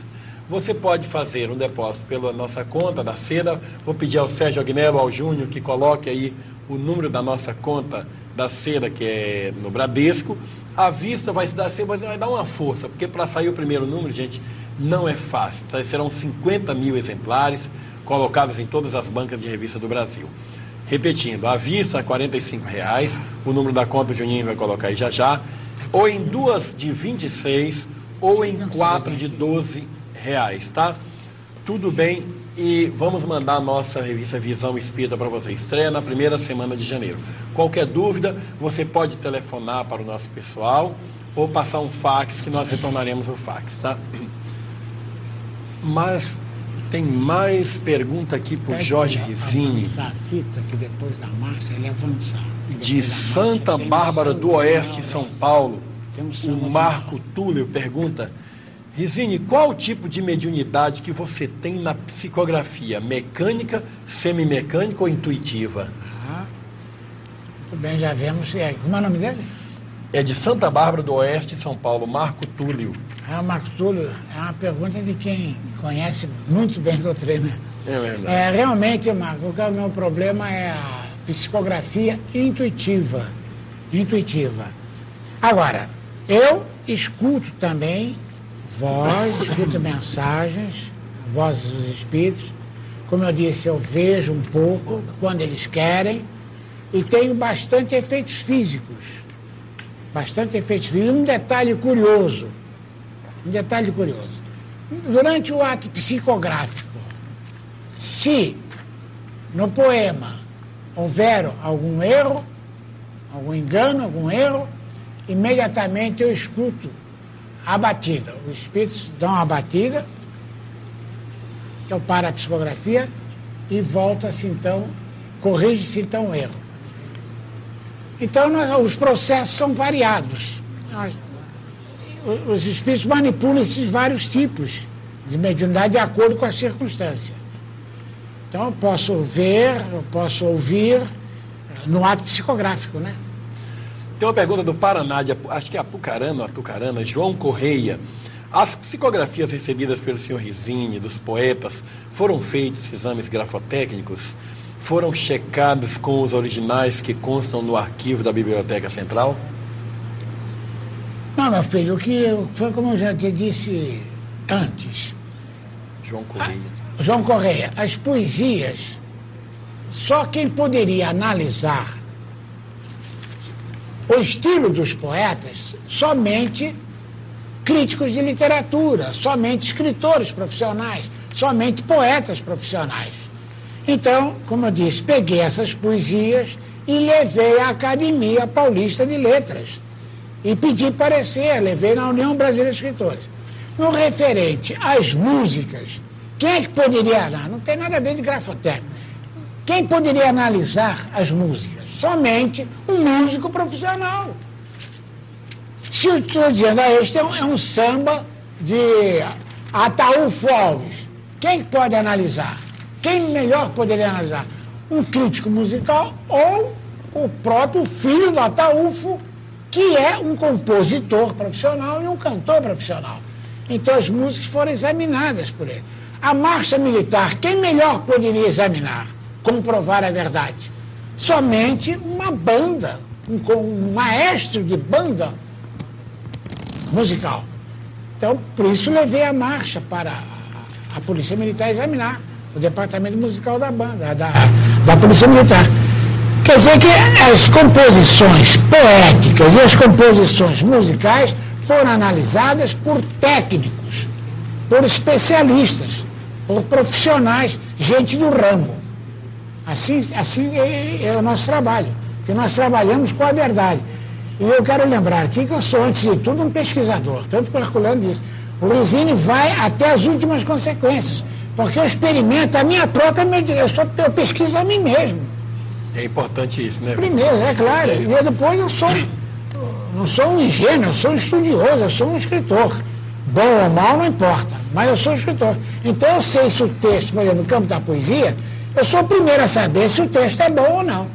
Você pode fazer um depósito pela nossa conta da seda. Vou pedir ao Sérgio Agnello, ao Júnior, que coloque aí o número da nossa conta da seda, que é no Bradesco. A vista vai dar, vai dar uma força, porque para sair o primeiro número, gente, não é fácil. Serão 50 mil exemplares colocados em todas as bancas de revista do Brasil. Repetindo, à vista, R$ reais, o número da conta o Juninho vai colocar aí já já, ou em duas de 26 ou em quatro de 12 reais, tá? Tudo bem e vamos mandar a nossa revista Visão Espírita para você. Estreia na primeira semana de janeiro. Qualquer dúvida, você pode telefonar para o nosso pessoal ou passar um fax que nós retornaremos o fax, tá? Mas tem mais pergunta aqui por Jorge Rizini. a fita que depois da marcha ele avançar. De Santa Bárbara do Oeste, São Paulo. O Marco Túlio pergunta: Rizini, qual o tipo de mediunidade que você tem na psicografia? Mecânica, semimecânica ou intuitiva? Ah, muito bem, já vemos. É, como é o nome dele? É de Santa Bárbara do Oeste, São Paulo, Marco Túlio. Ah, Marco Túlio, é uma pergunta de quem conhece muito bem doutrina. É verdade. É, realmente, Marco, o meu problema é a psicografia intuitiva. Intuitiva. Agora, eu escuto também voz, escuto mensagens, vozes dos espíritos. Como eu disse, eu vejo um pouco quando eles querem e tenho bastante efeitos físicos. Bastante efeitos físicos. Um detalhe curioso um detalhe curioso. Durante o ato psicográfico, se no poema houver algum erro, algum engano, algum erro, imediatamente eu escuto a batida. Os espíritos dão a batida Então para a psicografia e volta-se então, corrige-se então o erro. Então nós, os processos são variados. Nós, os espíritos manipulam esses vários tipos de mediunidade de acordo com a circunstância. Então eu posso ver, eu posso ouvir no ato psicográfico, né? Tem uma pergunta do Paraná, de, acho que é Apucarana, Atucarana, João Correia. As psicografias recebidas pelo senhor Rizini, dos poetas, foram feitos exames grafotécnicos? Foram checados com os originais que constam no arquivo da Biblioteca Central? Não, meu filho, o que foi como eu já te disse antes. João Correia. João Correia, as poesias, só quem poderia analisar o estilo dos poetas, somente críticos de literatura, somente escritores profissionais, somente poetas profissionais. Então, como eu disse, peguei essas poesias e levei à Academia Paulista de Letras. E pedi parecer, levei na União Brasileira de Escritores. No referente às músicas, quem é que poderia. Não, não tem nada a ver de grafotécnico. Quem poderia analisar as músicas? Somente um músico profissional. Se eu estou dizendo, ah, este é um, é um samba de Ataúfo Alves, quem pode analisar? Quem melhor poderia analisar? Um crítico musical ou o próprio filho do Ataúfo, que é um compositor profissional e um cantor profissional. Então as músicas foram examinadas por ele. A marcha militar, quem melhor poderia examinar, comprovar a verdade? Somente uma banda, um, um maestro de banda musical. Então, por isso levei a marcha para a, a Polícia Militar examinar, o departamento musical da banda, da, da Polícia Militar. Quer dizer que as composições poéticas e as composições musicais foram analisadas por técnicos, por especialistas, por profissionais, gente do ramo. Assim, assim é, é o nosso trabalho, porque nós trabalhamos com a verdade. E eu quero lembrar aqui que eu sou, antes de tudo, um pesquisador, tanto que o Herculano disse. O Luizini vai até as últimas consequências, porque eu experimento a minha própria medição, eu, eu pesquiso a mim mesmo. É importante isso, né? Primeiro, é claro. E depois eu sou, não sou um ingênuo, eu sou um estudioso, eu sou um escritor. Bom ou mal, não importa, mas eu sou um escritor. Então eu sei se o texto, por exemplo, no campo da poesia, eu sou o primeiro a saber se o texto é bom ou não.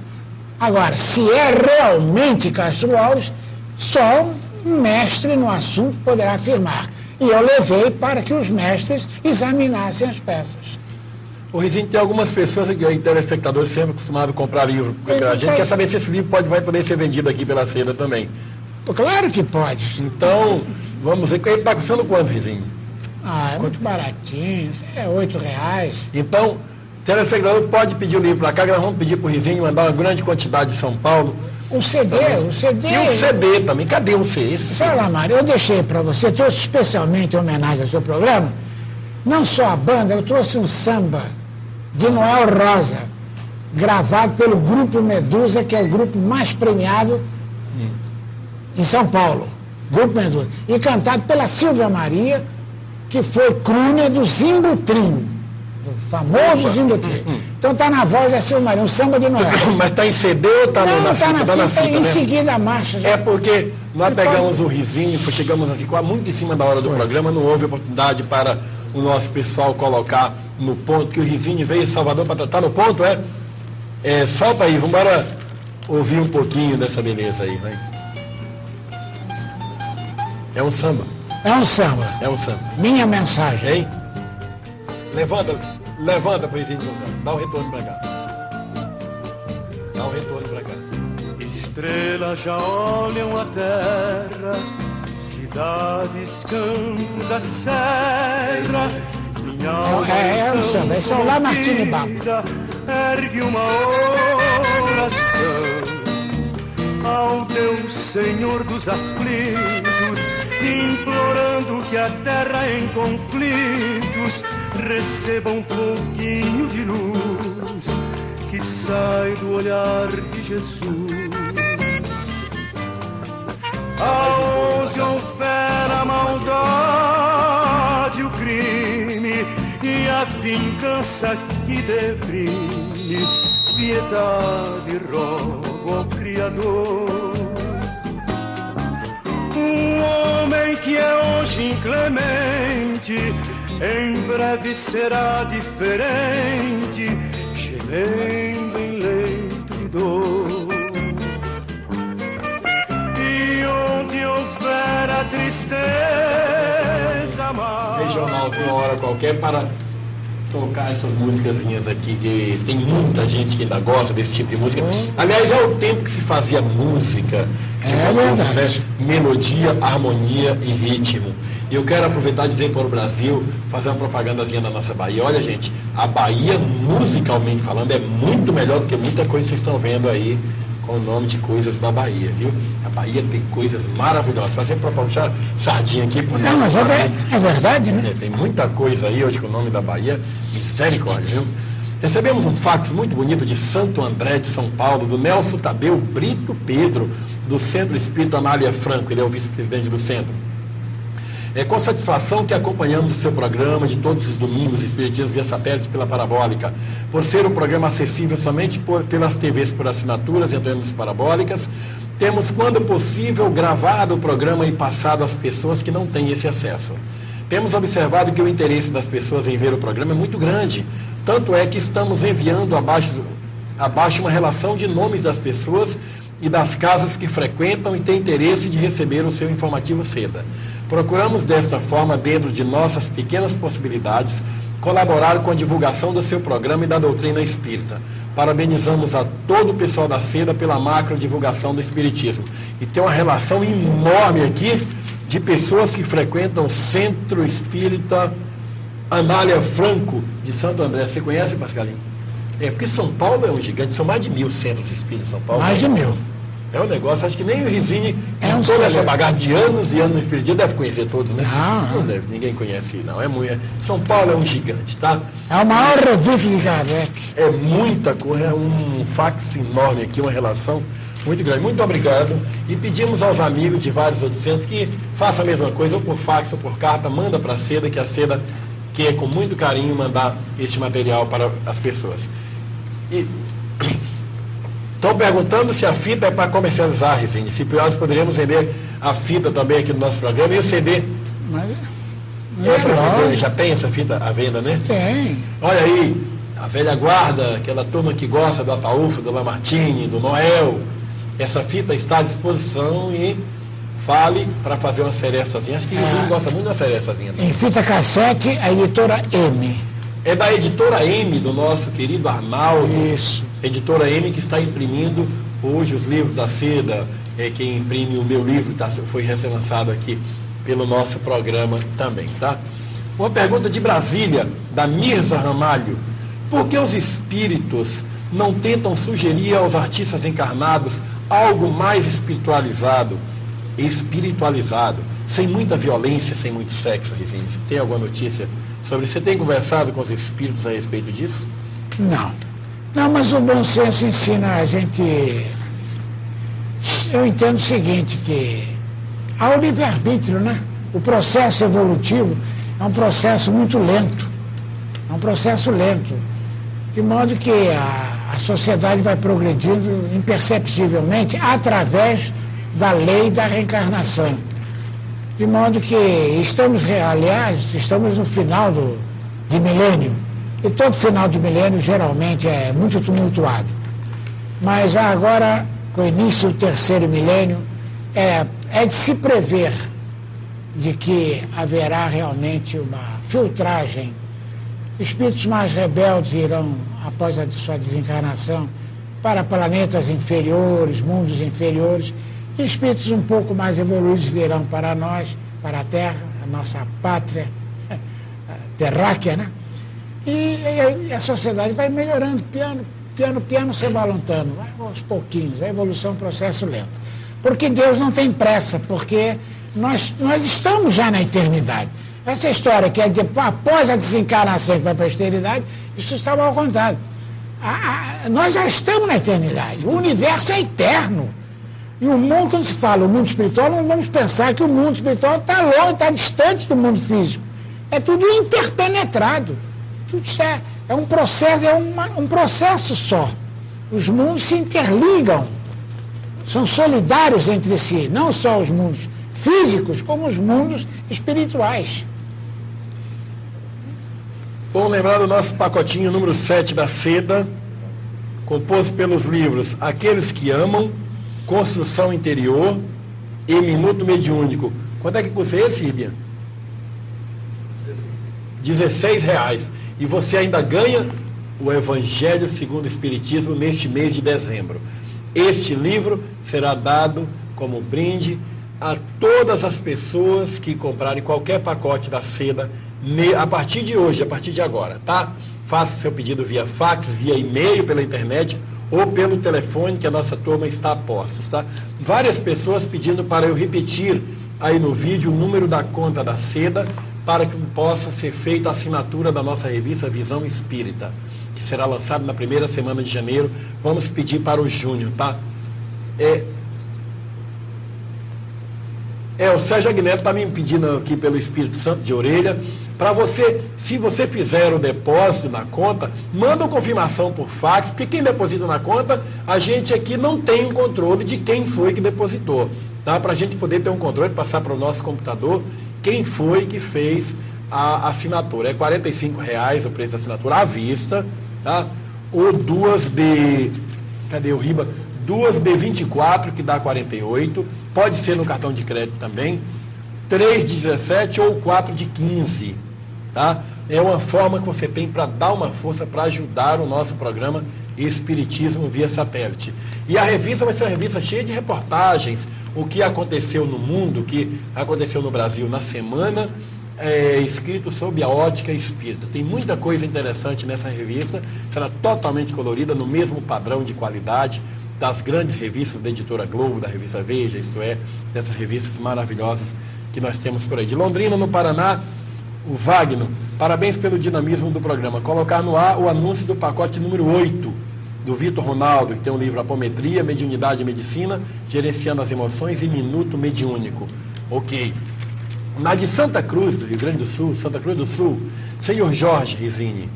Agora, se é realmente Castro Alves, só um mestre no assunto poderá afirmar. E eu levei para que os mestres examinassem as peças. O Rizinho, tem algumas pessoas, que telespectadores sempre a comprar livro. A gente quer saber se esse livro pode, vai poder ser vendido aqui pela seda também. Claro que pode. Então, vamos ver. Ele está custando quanto, Rizinho? Ah, é muito baratinho. É oito reais. Então, telespectador pode pedir o livro para cá, nós vamos pedir para o Rizinho mandar uma grande quantidade de São Paulo. O CD, o CD. E o CD também. Cadê o CD? Lá, Mário, eu deixei para você, trouxe especialmente em homenagem ao seu programa, não só a banda, eu trouxe um samba de Noel Rosa, gravado pelo Grupo Medusa, que é o grupo mais premiado em São Paulo. Grupo Medusa. E cantado pela Silvia Maria, que foi crooner do Zimbutrim, do famoso Zimbutrim. Hum. Então está na voz da Silvia Maria, um samba de Noel. Mas está em CD ou está não, na está fita? na Tá na fita, fita, em né? seguida a marcha. já. É porque nós pegamos o risinho, foi- chegamos assim, quase muito em cima da hora do programa, não houve oportunidade para o nosso pessoal colocar no ponto, que o risinho veio em Salvador para tratar no ponto, é? É, solta aí, vamos embora ouvir um pouquinho dessa beleza aí, vai. É um samba, É um samba. é um samba, Minha mensagem. hein? Levanta, levanta pro risinho, dá um retorno para cá. Dá um retorno para cá. Estrelas já olham a terra, cidades, campos, a serra. Minha alma É, é tão samba, esse é o Ergue uma oração ao Deus Senhor dos aflitos, implorando que a terra em conflitos receba um pouquinho de luz que sai do olhar de Jesus. Aonde opera a maldade, o crime e a vingança que deprime, piedade rogo ao Criador. Um homem que é hoje inclemente, em breve será diferente, gemendo em leito de dor. E onde houver a tristeza mais. Regionalzinho, uma hora qualquer, para tocar essas músicazinhas aqui, que tem muita gente que ainda gosta desse tipo de música. Aliás, é o tempo que se fazia música, que se É falava, verdade. né? melodia, harmonia e ritmo. E eu quero aproveitar e dizer para o Brasil, fazer uma propagandazinha da nossa Bahia. Olha, gente, a Bahia, musicalmente falando, é muito melhor do que muita coisa que vocês estão vendo aí com o nome de coisas da Bahia, viu? A Bahia tem coisas maravilhosas. Fazer propaganda sardinha aqui. por Não, mas é, é verdade, né? é, tem muita coisa aí hoje com o nome da Bahia. Misericórdia, viu? Recebemos um fax muito bonito de Santo André de São Paulo, do Nelson Tadeu Brito Pedro, do Centro Espírita Amália Franco, ele é o vice-presidente do centro. É com satisfação que acompanhamos o seu programa de todos os domingos, Espiritismo via satélite pela parabólica. Por ser um programa acessível somente por- pelas TVs por assinaturas, entrando parabólicas, temos, quando possível, gravado o programa e passado às pessoas que não têm esse acesso. Temos observado que o interesse das pessoas em ver o programa é muito grande. Tanto é que estamos enviando abaixo, abaixo uma relação de nomes das pessoas e das casas que frequentam e têm interesse de receber o seu informativo seda. Procuramos desta forma, dentro de nossas pequenas possibilidades, colaborar com a divulgação do seu programa e da doutrina espírita. Parabenizamos a todo o pessoal da seda pela macro divulgação do espiritismo. E tem uma relação enorme aqui de pessoas que frequentam o Centro Espírita Anália Franco de Santo André. Você conhece, Pascalinho? É, porque São Paulo é um gigante, são mais de mil centros espíritas em São Paulo. Mais de mil. É um negócio, acho que nem o Rizini, É um toda essa bagagem de anos e anos no espiritismo, deve conhecer todos, né? Não, não. deve, ninguém conhece, não. É muito, é- São Paulo é um gigante, tá? É o maior reduto de. É muita coisa, é um fax enorme aqui, uma relação muito grande. Muito obrigado. E pedimos aos amigos de vários outros centros que façam a mesma coisa, ou por fax ou por carta, manda para a Seda, que a Seda quer com muito carinho mandar este material para as pessoas. E estão perguntando se a fita é para comercializar, Resine. Se nós poderíamos vender a fita também aqui no nosso programa e o CD. Mas É, é já tem essa fita à venda, né? Tem. Olha aí, a velha guarda, aquela turma que gosta do Ataúfo, do Lamartine, do Noel. Essa fita está à disposição e fale para fazer uma serestazinha. Acho que o Ah. Gosta muito da serestazinha. Em fita cassete, a editora M. É da editora M, do nosso querido Arnaldo. Isso. Editora M que está imprimindo hoje os livros da seda. É quem imprime o meu livro, tá? foi recém-lançado aqui pelo nosso programa também, tá? Uma pergunta de Brasília, da Mirza Ramalho. Por que os espíritos não tentam sugerir aos artistas encarnados algo mais espiritualizado, espiritualizado, sem muita violência, sem muito sexo, Rezende? Tem alguma notícia sobre isso? Você tem conversado com os espíritos a respeito disso? Não. Não, mas o bom senso ensina a gente. Eu entendo o seguinte, que há o livre-arbítrio, né? O processo evolutivo é um processo muito lento. É um processo lento. De modo que a, a sociedade vai progredindo imperceptivelmente através da lei da reencarnação. De modo que estamos, aliás, estamos no final do, de milênio. E todo final de milênio geralmente é muito tumultuado. Mas agora, com o início do terceiro milênio, é, é de se prever de que haverá realmente uma filtragem. Espíritos mais rebeldes irão, após a sua desencarnação, para planetas inferiores, mundos inferiores, espíritos um pouco mais evoluídos virão para nós, para a Terra, a nossa pátria terráquea, né? E, e- a sociedade vai melhorando, piano, piano, piano, se balançando, vai aos pouquinhos, a evolução é um processo lento. Porque Deus não tem pressa, porque nós, nós estamos já na eternidade. Essa história que é de, após a desencarnação que vai para a eternidade, isso está mal contado. A- a- nós já estamos na eternidade, o universo é eterno. E o mundo, quando se fala o mundo espiritual, não vamos pensar que o mundo espiritual está longe, está distante do mundo físico. É tudo interpenetrado. Tudo está, É um processo, é uma, um processo só. Os mundos se interligam, são solidários entre si, não só os mundos físicos, como os mundos espirituais. Bom lembrar do nosso pacotinho número 7 da seda, composto pelos livros Aqueles que Amam, Construção Interior e Minuto Mediúnico. Quanto é que custa esse, Ribian? 16 reais. E você ainda ganha o Evangelho segundo o Espiritismo neste mês de dezembro. Este livro será dado como brinde a todas as pessoas que comprarem qualquer pacote da seda a partir de hoje, a partir de agora, tá? Faça seu pedido via fax, via e-mail, pela internet ou pelo telefone que a nossa turma está a postos, tá? Várias pessoas pedindo para eu repetir aí no vídeo o número da conta da seda para que possa ser feita a assinatura da nossa revista Visão Espírita, que será lançada na primeira semana de janeiro. Vamos pedir para o Júnior, tá? É, é, o Sérgio Agneto está me pedindo aqui pelo Espírito Santo de orelha, para você, se você fizer o depósito na conta, manda uma confirmação por fax, porque quem deposita na conta, a gente aqui não tem controle de quem foi que depositou. Tá? Para a gente poder ter um controle, passar para o nosso computador quem foi que fez a assinatura. É R$ reais o preço da assinatura à vista, tá? ou duas de. Cadê o Riba? Duas de 24, que dá 48. Pode ser no cartão de crédito também. 3 de 17 ou 4 de 15. Tá? É uma forma que você tem para dar uma força para ajudar o nosso programa Espiritismo via satélite. E a revista vai ser uma revista cheia de reportagens, o que aconteceu no mundo, o que aconteceu no Brasil na semana, é, escrito sob a ótica espírita. Tem muita coisa interessante nessa revista, será totalmente colorida, no mesmo padrão de qualidade das grandes revistas da editora Globo, da revista Veja, isto é, dessas revistas maravilhosas que nós temos por aí. De Londrina, no Paraná, o Wagner, parabéns pelo dinamismo do programa. Colocar no ar o anúncio do pacote número 8 do Vitor Ronaldo, que tem um livro Apometria, Mediunidade e Medicina, Gerenciando as Emoções e Minuto Mediúnico. Ok. Na de Santa Cruz, do Rio Grande do Sul, Santa Cruz do Sul, senhor Jorge Risini,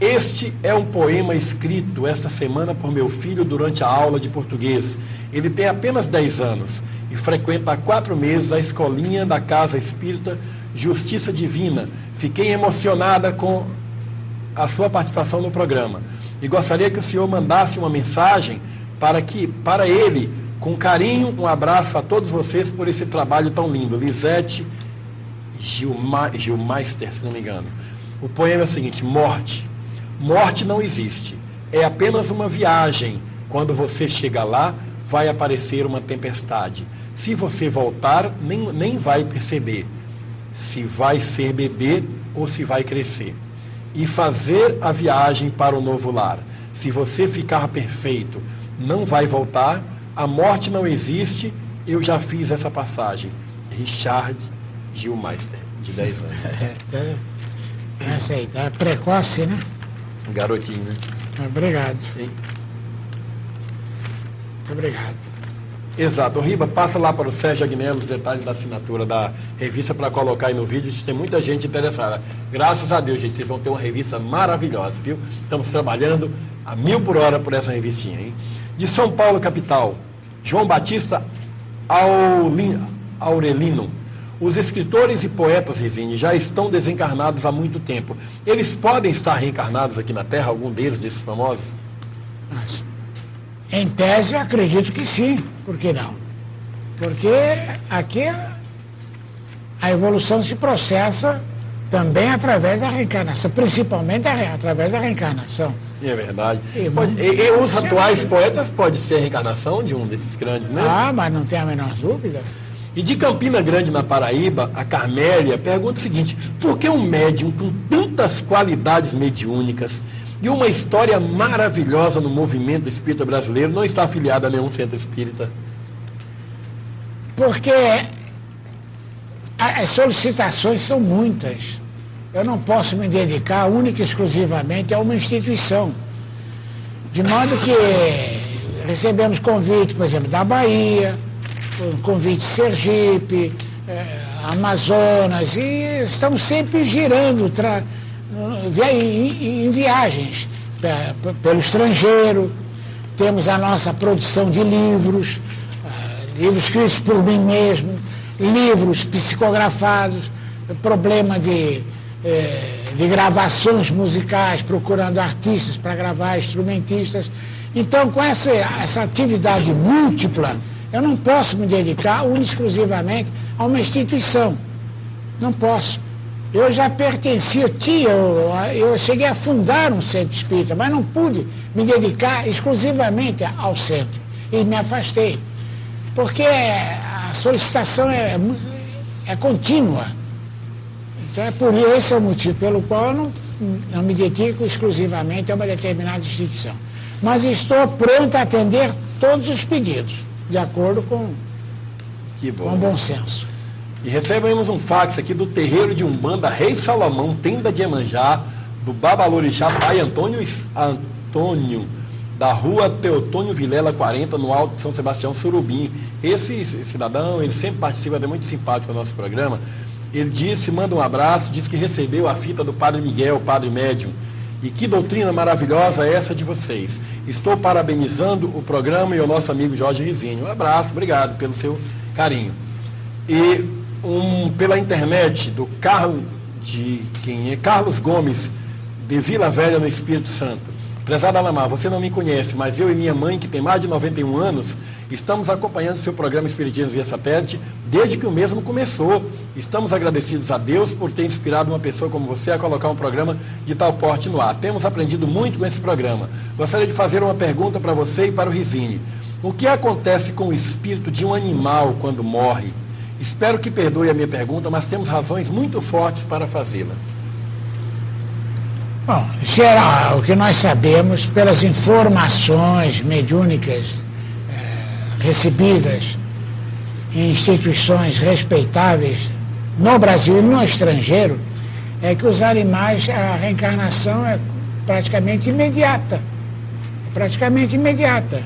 este é um poema escrito esta semana por meu filho durante a aula de português. Ele tem apenas 10 anos e frequenta há quatro meses a escolinha da Casa Espírita Justiça Divina. Fiquei emocionada com a sua participação no programa e gostaria que o senhor mandasse uma mensagem para que para ele, com carinho, um abraço a todos vocês por esse trabalho tão lindo. Lisete Gilma, Gilmeister, se não me engano. O poema é o seguinte: Morte. Morte não existe. É apenas uma viagem. Quando você chega lá, vai aparecer uma tempestade. Se você voltar, nem, nem vai perceber se vai ser bebê ou se vai crescer e fazer a viagem para o novo lar. Se você ficar perfeito, não vai voltar, a morte não existe, eu já fiz essa passagem. Richard Gilmeister, de 10 anos. É, essa aí, tá precoce, né? Garotinho, né? Obrigado. Muito obrigado. Exato. O Riba, passa lá para o Sérgio Agnello os detalhes da assinatura da revista para colocar aí no vídeo. Tem muita gente interessada. Graças a Deus, gente, vocês vão ter uma revista maravilhosa, viu? Estamos trabalhando a mil por hora por essa revistinha, hein? De São Paulo, capital, João Batista Aurelino. Os escritores e poetas, Resine, já estão desencarnados há muito tempo. Eles podem estar reencarnados aqui na Terra, algum deles, desses famosos? Mas, em tese, acredito que sim. Por que não? Porque aqui a evolução se processa também através da reencarnação, principalmente através da reencarnação. É verdade. E, pode, e, e os atuais poetas pode ser a reencarnação de um desses grandes, né? Ah, mas não tem a menor dúvida. E de Campina Grande, na Paraíba, a Carmélia pergunta o seguinte: por que um médium com tantas qualidades mediúnicas e uma história maravilhosa no movimento espírita brasileiro, não está afiliado a nenhum centro espírita. Porque as solicitações são muitas. Eu não posso me dedicar única e exclusivamente a uma instituição. De modo que recebemos convite, por exemplo, da Bahia, convite Sergipe, eh, Amazonas, e estamos sempre girando, em, em viagens pelo estrangeiro, temos a nossa produção de livros, uh, livros escritos por mim mesmo, livros psicografados, problema de, eh, de gravações musicais, procurando artistas para gravar, instrumentistas. Então, com essa, essa atividade múltipla, eu não posso me dedicar exclusivamente a uma instituição. Não posso. Eu já pertencia, tinha, eu, eu cheguei a fundar um centro espírita, mas não pude me dedicar exclusivamente ao centro. E me afastei. Porque a solicitação é, é contínua. Então é por isso, esse é o motivo pelo qual eu não, não me dedico exclusivamente a uma determinada instituição. Mas estou pronto a atender todos os pedidos, de acordo com, com bom senso. E recebemos um fax aqui do terreiro de Umbanda Rei Salomão, tenda de Emanjá, do Babalorixá Pai Antônio, Antônio, da rua Teotônio Vilela 40, no Alto de São Sebastião, Surubim. Esse cidadão, ele sempre participa, é muito simpático no nosso programa. Ele disse, manda um abraço, diz que recebeu a fita do Padre Miguel, Padre Médium. E que doutrina maravilhosa é essa de vocês. Estou parabenizando o programa e o nosso amigo Jorge Rizinho. Um abraço, obrigado pelo seu carinho. E um, pela internet do Carlos, de quem é Carlos Gomes, de Vila Velha, no Espírito Santo. Prezada Alamar, você não me conhece, mas eu e minha mãe, que tem mais de 91 anos, estamos acompanhando seu programa Espiritismo via satélite desde que o mesmo começou. Estamos agradecidos a Deus por ter inspirado uma pessoa como você a colocar um programa de tal porte no ar. Temos aprendido muito com esse programa. Gostaria de fazer uma pergunta para você e para o Rizine. O que acontece com o espírito de um animal quando morre? Espero que perdoe a minha pergunta, mas temos razões muito fortes para fazê-la. Bom, geral, o que nós sabemos pelas informações mediúnicas recebidas em instituições respeitáveis no Brasil e no estrangeiro, é que os animais, a reencarnação é praticamente imediata. Praticamente imediata.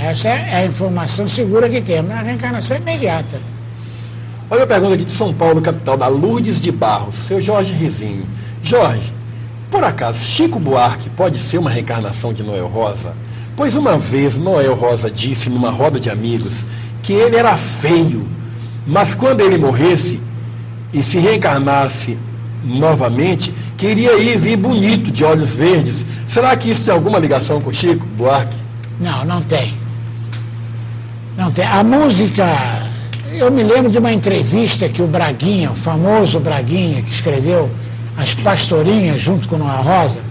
Essa é a informação segura que temos, a reencarnação é imediata. Olha a pergunta aqui de São Paulo, capital, da Lourdes de Barros, seu Jorge Rizinho. Jorge, por acaso Chico Buarque pode ser uma reencarnação de Noel Rosa? Pois uma vez Noel Rosa disse numa roda de amigos que ele era feio, mas quando ele morresse e se reencarnasse novamente, queria ir vir bonito, de olhos verdes. Será que isso tem alguma ligação com Chico Buarque? Não, não tem. Não tem. A música. Eu me lembro de uma entrevista que o Braguinha, o famoso Braguinha, que escreveu As Pastorinhas junto com Noa Rosa,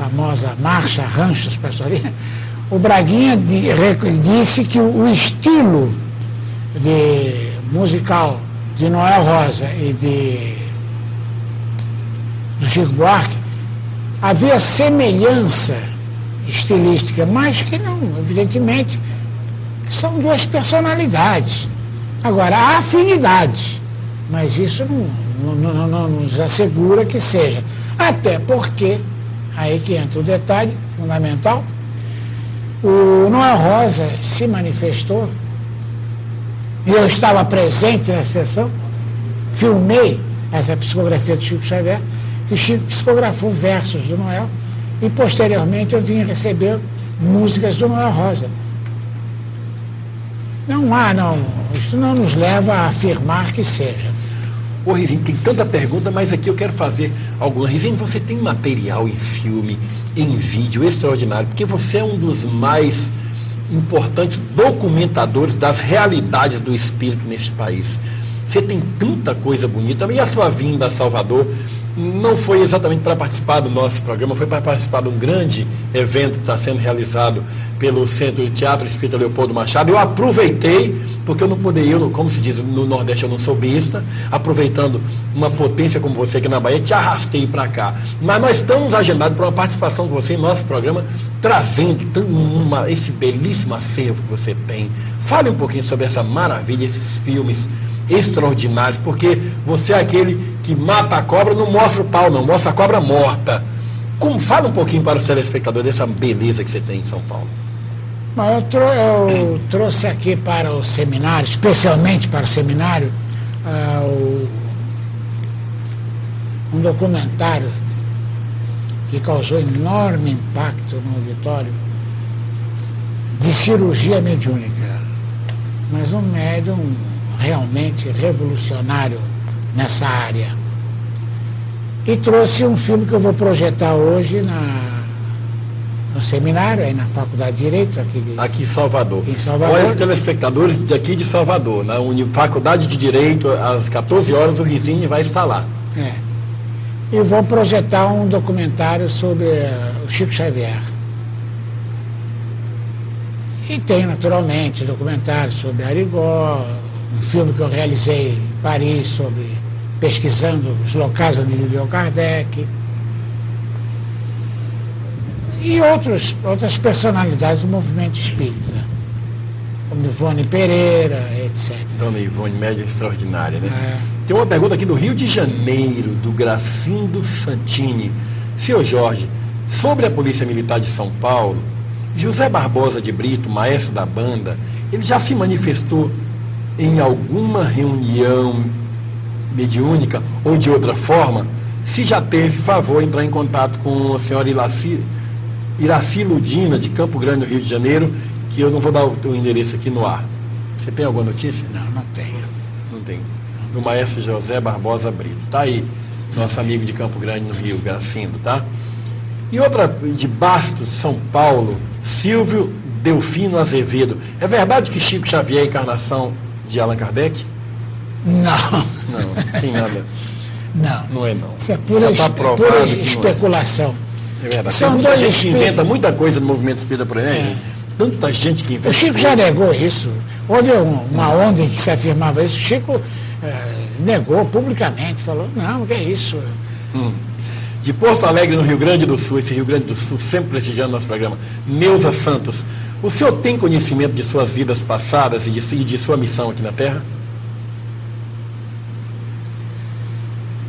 famosa Marcha Ranchos Pastorinhas, o Braguinha disse que o estilo de musical de Noel Rosa e de do Chico Buarque havia semelhança estilística, mas que não, evidentemente, são duas personalidades. Agora, há afinidades, mas isso não, não, não, não nos assegura que seja. Até porque, aí que entra o detalhe fundamental, o Noel Rosa se manifestou, e eu estava presente nessa sessão, filmei essa psicografia do Chico Xavier, que Chico psicografou versos do Noel, e posteriormente eu vim receber músicas do Noel Rosa. Não há, não. Isso não nos leva a afirmar que seja. Ô Rizinho, tem tanta pergunta, mas aqui eu quero fazer alguma. Rizinho, você tem material em filme, em vídeo extraordinário, porque você é um dos mais importantes documentadores das realidades do espírito neste país. Você tem tanta coisa bonita. E a sua vinda a Salvador não foi exatamente para participar do nosso programa, foi para participar de um grande evento que está sendo realizado pelo Centro de Teatro Espírita Leopoldo Machado. Eu aproveitei, porque eu não poderia, eu, como se diz no Nordeste, eu não sou besta, aproveitando uma potência como você aqui na Bahia, te arrastei para cá. Mas nós estamos agendados para uma participação de você em nosso programa, trazendo uma, esse belíssimo acervo que você tem. Fale um pouquinho sobre essa maravilha, esses filmes extraordinários, porque você é aquele que mata a cobra, não mostra o pau, não, mostra a cobra morta. Como, fala um pouquinho para o telespectador dessa beleza que você tem em São Paulo. Eu, trou eu trouxe aqui para o seminário, especialmente para o seminário, uh, um documentário que causou enorme impacto no auditório de cirurgia mediúnica, mas um médium realmente revolucionário nessa área. E trouxe um filme que eu vou projetar hoje na, no seminário, aí na Faculdade de Direito, aqui, de, aqui em Salvador. Em Salvador. Olha os telespectadores daqui de Salvador, na Uni Faculdade de Direito, às 14 horas o Rizinho vai estar lá. É. E vou projetar um documentário sobre uh, o Chico Xavier. E tem, naturalmente, documentário sobre Arigó, um filme que eu realizei em Paris sobre pesquisando os locais onde viveu Kardec e outros, outras personalidades do movimento espírita, como Ivone Pereira, etc. Dona Ivone, média extraordinária, né? É. Tem uma pergunta aqui do Rio de Janeiro, do Gracindo Santini. Senhor Jorge, sobre a Polícia Militar de São Paulo, José Barbosa de Brito, maestro da banda, ele já se manifestou em alguma reunião mediúnica ou de outra forma? Se já teve, favor, entrar em contato com a senhora Ilaci, Iraci Ludina, de Campo Grande, no Rio de Janeiro, que eu não vou dar o teu endereço aqui no ar. Você tem alguma notícia? Não, não tenho. Não tem. Do maestro José Barbosa Brito. Tá aí, nosso amigo de Campo Grande, no Rio, Gracindo, tá? E outra de Bastos, São Paulo, Silvio Delfino Azevedo. É verdade que Chico Xavier é encarnação de Allan Kardec? Não. Não, tem nada. Não. Não é não. Isso é pura, tá provado pura é. especulação. É verdade. São Tem muita dois gente que espíritos. inventa muita coisa no movimento espírita por aí, né, É. Tanta gente que inventa. O Chico já negou isso. Houve um- uma onda em que se afirmava isso. O Chico eh, negou publicamente, falou, não, que é isso. Hum. De Porto Alegre, no Rio Grande do Sul, esse Rio Grande do Sul, sempre prestigiando nosso programa, Neuza Santos. O senhor tem conhecimento de suas vidas passadas e de, e de sua missão aqui na Terra?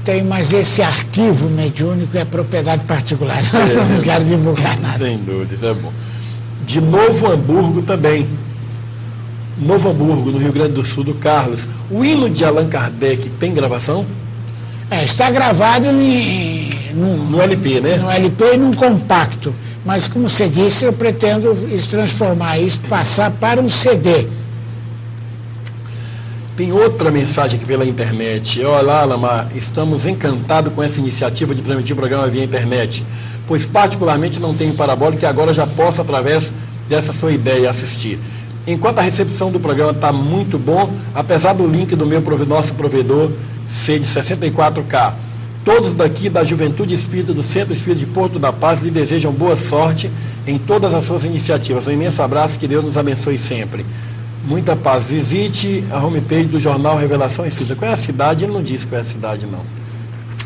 Tem, mas esse arquivo mediúnico é propriedade particular. É, Eu não quero divulgar nada. Sem dúvida, isso é bom. De Novo Hamburgo também. Novo Hamburgo, no Rio Grande do Sul, do Carlos. O hino de Allan Kardec tem gravação? É, está gravado em, num, No LP, né? no LP e num compacto. Mas, como você disse, eu pretendo transformar isso, passar para um CD. Tem outra mensagem aqui pela internet. Olá, Lamar, estamos encantados com essa iniciativa de transmitir o programa via internet, pois particularmente não tenho parabólica e agora já posso, através dessa sua ideia, assistir. Enquanto a recepção do programa está muito bom, apesar do link do meu nosso provedor ser de 64K. Todos daqui da Juventude Espírita do Centro Espírita de Porto da Paz lhe desejam boa sorte em todas as suas iniciativas. Um imenso abraço, que Deus nos abençoe sempre. Muita paz. Visite a homepage do jornal Revelação Espírita. Qual é a cidade? Ele não disse qual é a cidade, não.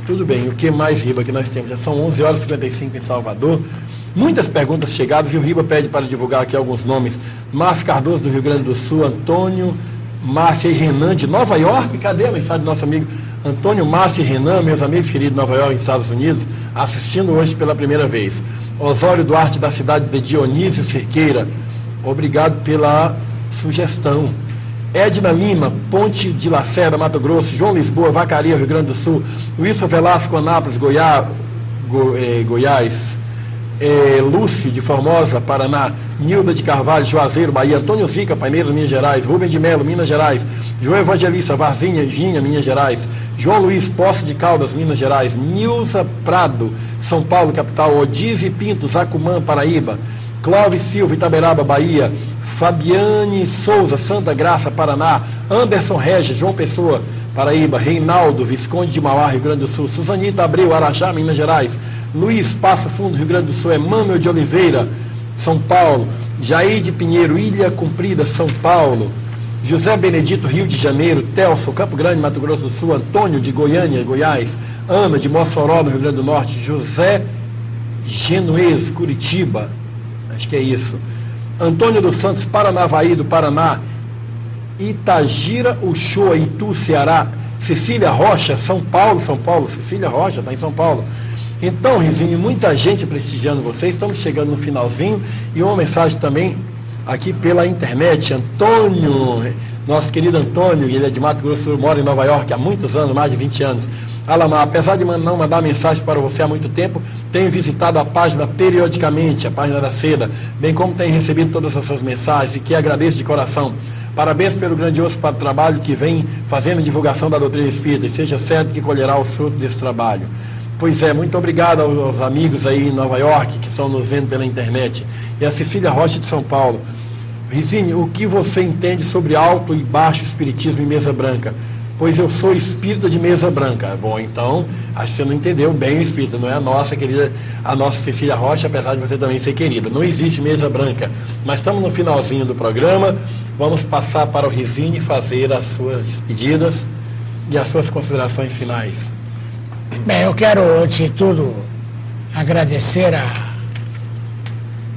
Tudo bem, o que mais, Riba, que nós temos? Já são 11 horas e 55 em Salvador. Muitas perguntas chegadas e o Riba pede para divulgar aqui alguns nomes. Márcio Cardoso, do Rio Grande do Sul, Antônio, Márcia e Renan, de Nova York. Cadê a mensagem do nosso amigo Antônio, Márcia e Renan, meus amigos queridos de Nova York, Estados Unidos, assistindo hoje pela primeira vez. Osório Duarte, da cidade de Dionísio Cerqueira, obrigado pela sugestão. Edna Lima, Ponte de Lacerda, Mato Grosso, João Lisboa, Vacaria, Rio Grande do Sul, Wilson Velasco, Anápolis, Goiás, Go- eh, Goiás, eh, Lúcio de Formosa, Paraná, Nilda de Carvalho, Juazeiro, Bahia, Antônio Zica, Paineiras, Minas Gerais, Rubem de Melo, Minas Gerais, João Evangelista, Varzinha, Ginha, Minas Gerais, João Luiz Posse de Caldas, Minas Gerais, Nilza Prado, São Paulo, capital, Odise Pinto, Zacumã, Paraíba, Clóvis Silva, Itaberaba, Bahia, Fabiane Souza, Santa Graça, Paraná, Anderson Regis, João Pessoa, Paraíba, Reinaldo, Visconde de Mauá, Rio Grande do Sul, Suzanita Abreu, Araxá, Minas Gerais, Luiz Passo Fundo, Rio Grande do Sul, Emmanuel de Oliveira, São Paulo, Jair de Pinheiro, Ilha Comprida, São Paulo, José Benedito, Rio de Janeiro, Telso, Campo Grande, Mato Grosso do Sul, Antônio de Goiânia, Goiás, Ana de Mossoró, no Rio Grande do Norte, José Genuês, Curitiba, acho que é isso. Antônio dos Santos, Paranavaí do Paraná, Itagira, Uchoa, Itu, Ceará, Cecília Rocha, São Paulo, São Paulo, Cecília Rocha, está em São Paulo. Então, Rizinho, muita gente prestigiando vocês, estamos chegando no finalzinho. E uma mensagem também aqui pela internet, Antônio, nosso querido Antônio, ele é de Mato Grosso mora em Nova York há muitos anos, mais de 20 anos. Alamar, apesar de não mandar mensagem para você há muito tempo, tenho visitado a página periodicamente, a página da Seda, bem como tenho recebido todas as suas mensagens e que agradeço de coração. Parabéns pelo grandioso trabalho que vem fazendo divulgação da doutrina espírita e seja certo que colherá os frutos desse trabalho. Pois é, muito obrigado aos amigos aí em Nova York que estão nos vendo pela internet e a Cecília Rocha de São Paulo. Rizine, o que você entende sobre alto e baixo espiritismo em mesa branca? Pois eu sou espírita de mesa branca. Bom, então, acho que você não entendeu bem o espírita, não é a nossa querida, a nossa Cecília Rocha, apesar de você também ser querida. Não existe mesa branca. Mas estamos no finalzinho do programa. Vamos passar para o Rizine fazer as suas despedidas e as suas considerações finais. Bem, eu quero, antes de tudo, agradecer a,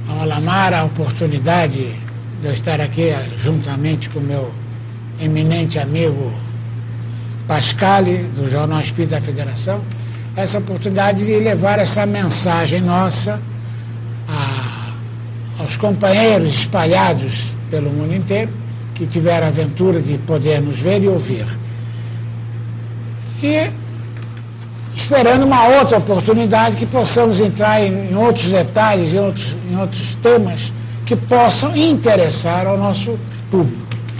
ao Alamar a oportunidade de eu estar aqui juntamente com meu eminente amigo Pascali, do Jornal Espírito da Federação, essa oportunidade de levar essa mensagem nossa a, aos companheiros espalhados pelo mundo inteiro, que tiveram a aventura de poder nos ver e ouvir. E esperando uma outra oportunidade que possamos entrar em, em outros detalhes, em outros, em outros temas que possam interessar ao nosso público.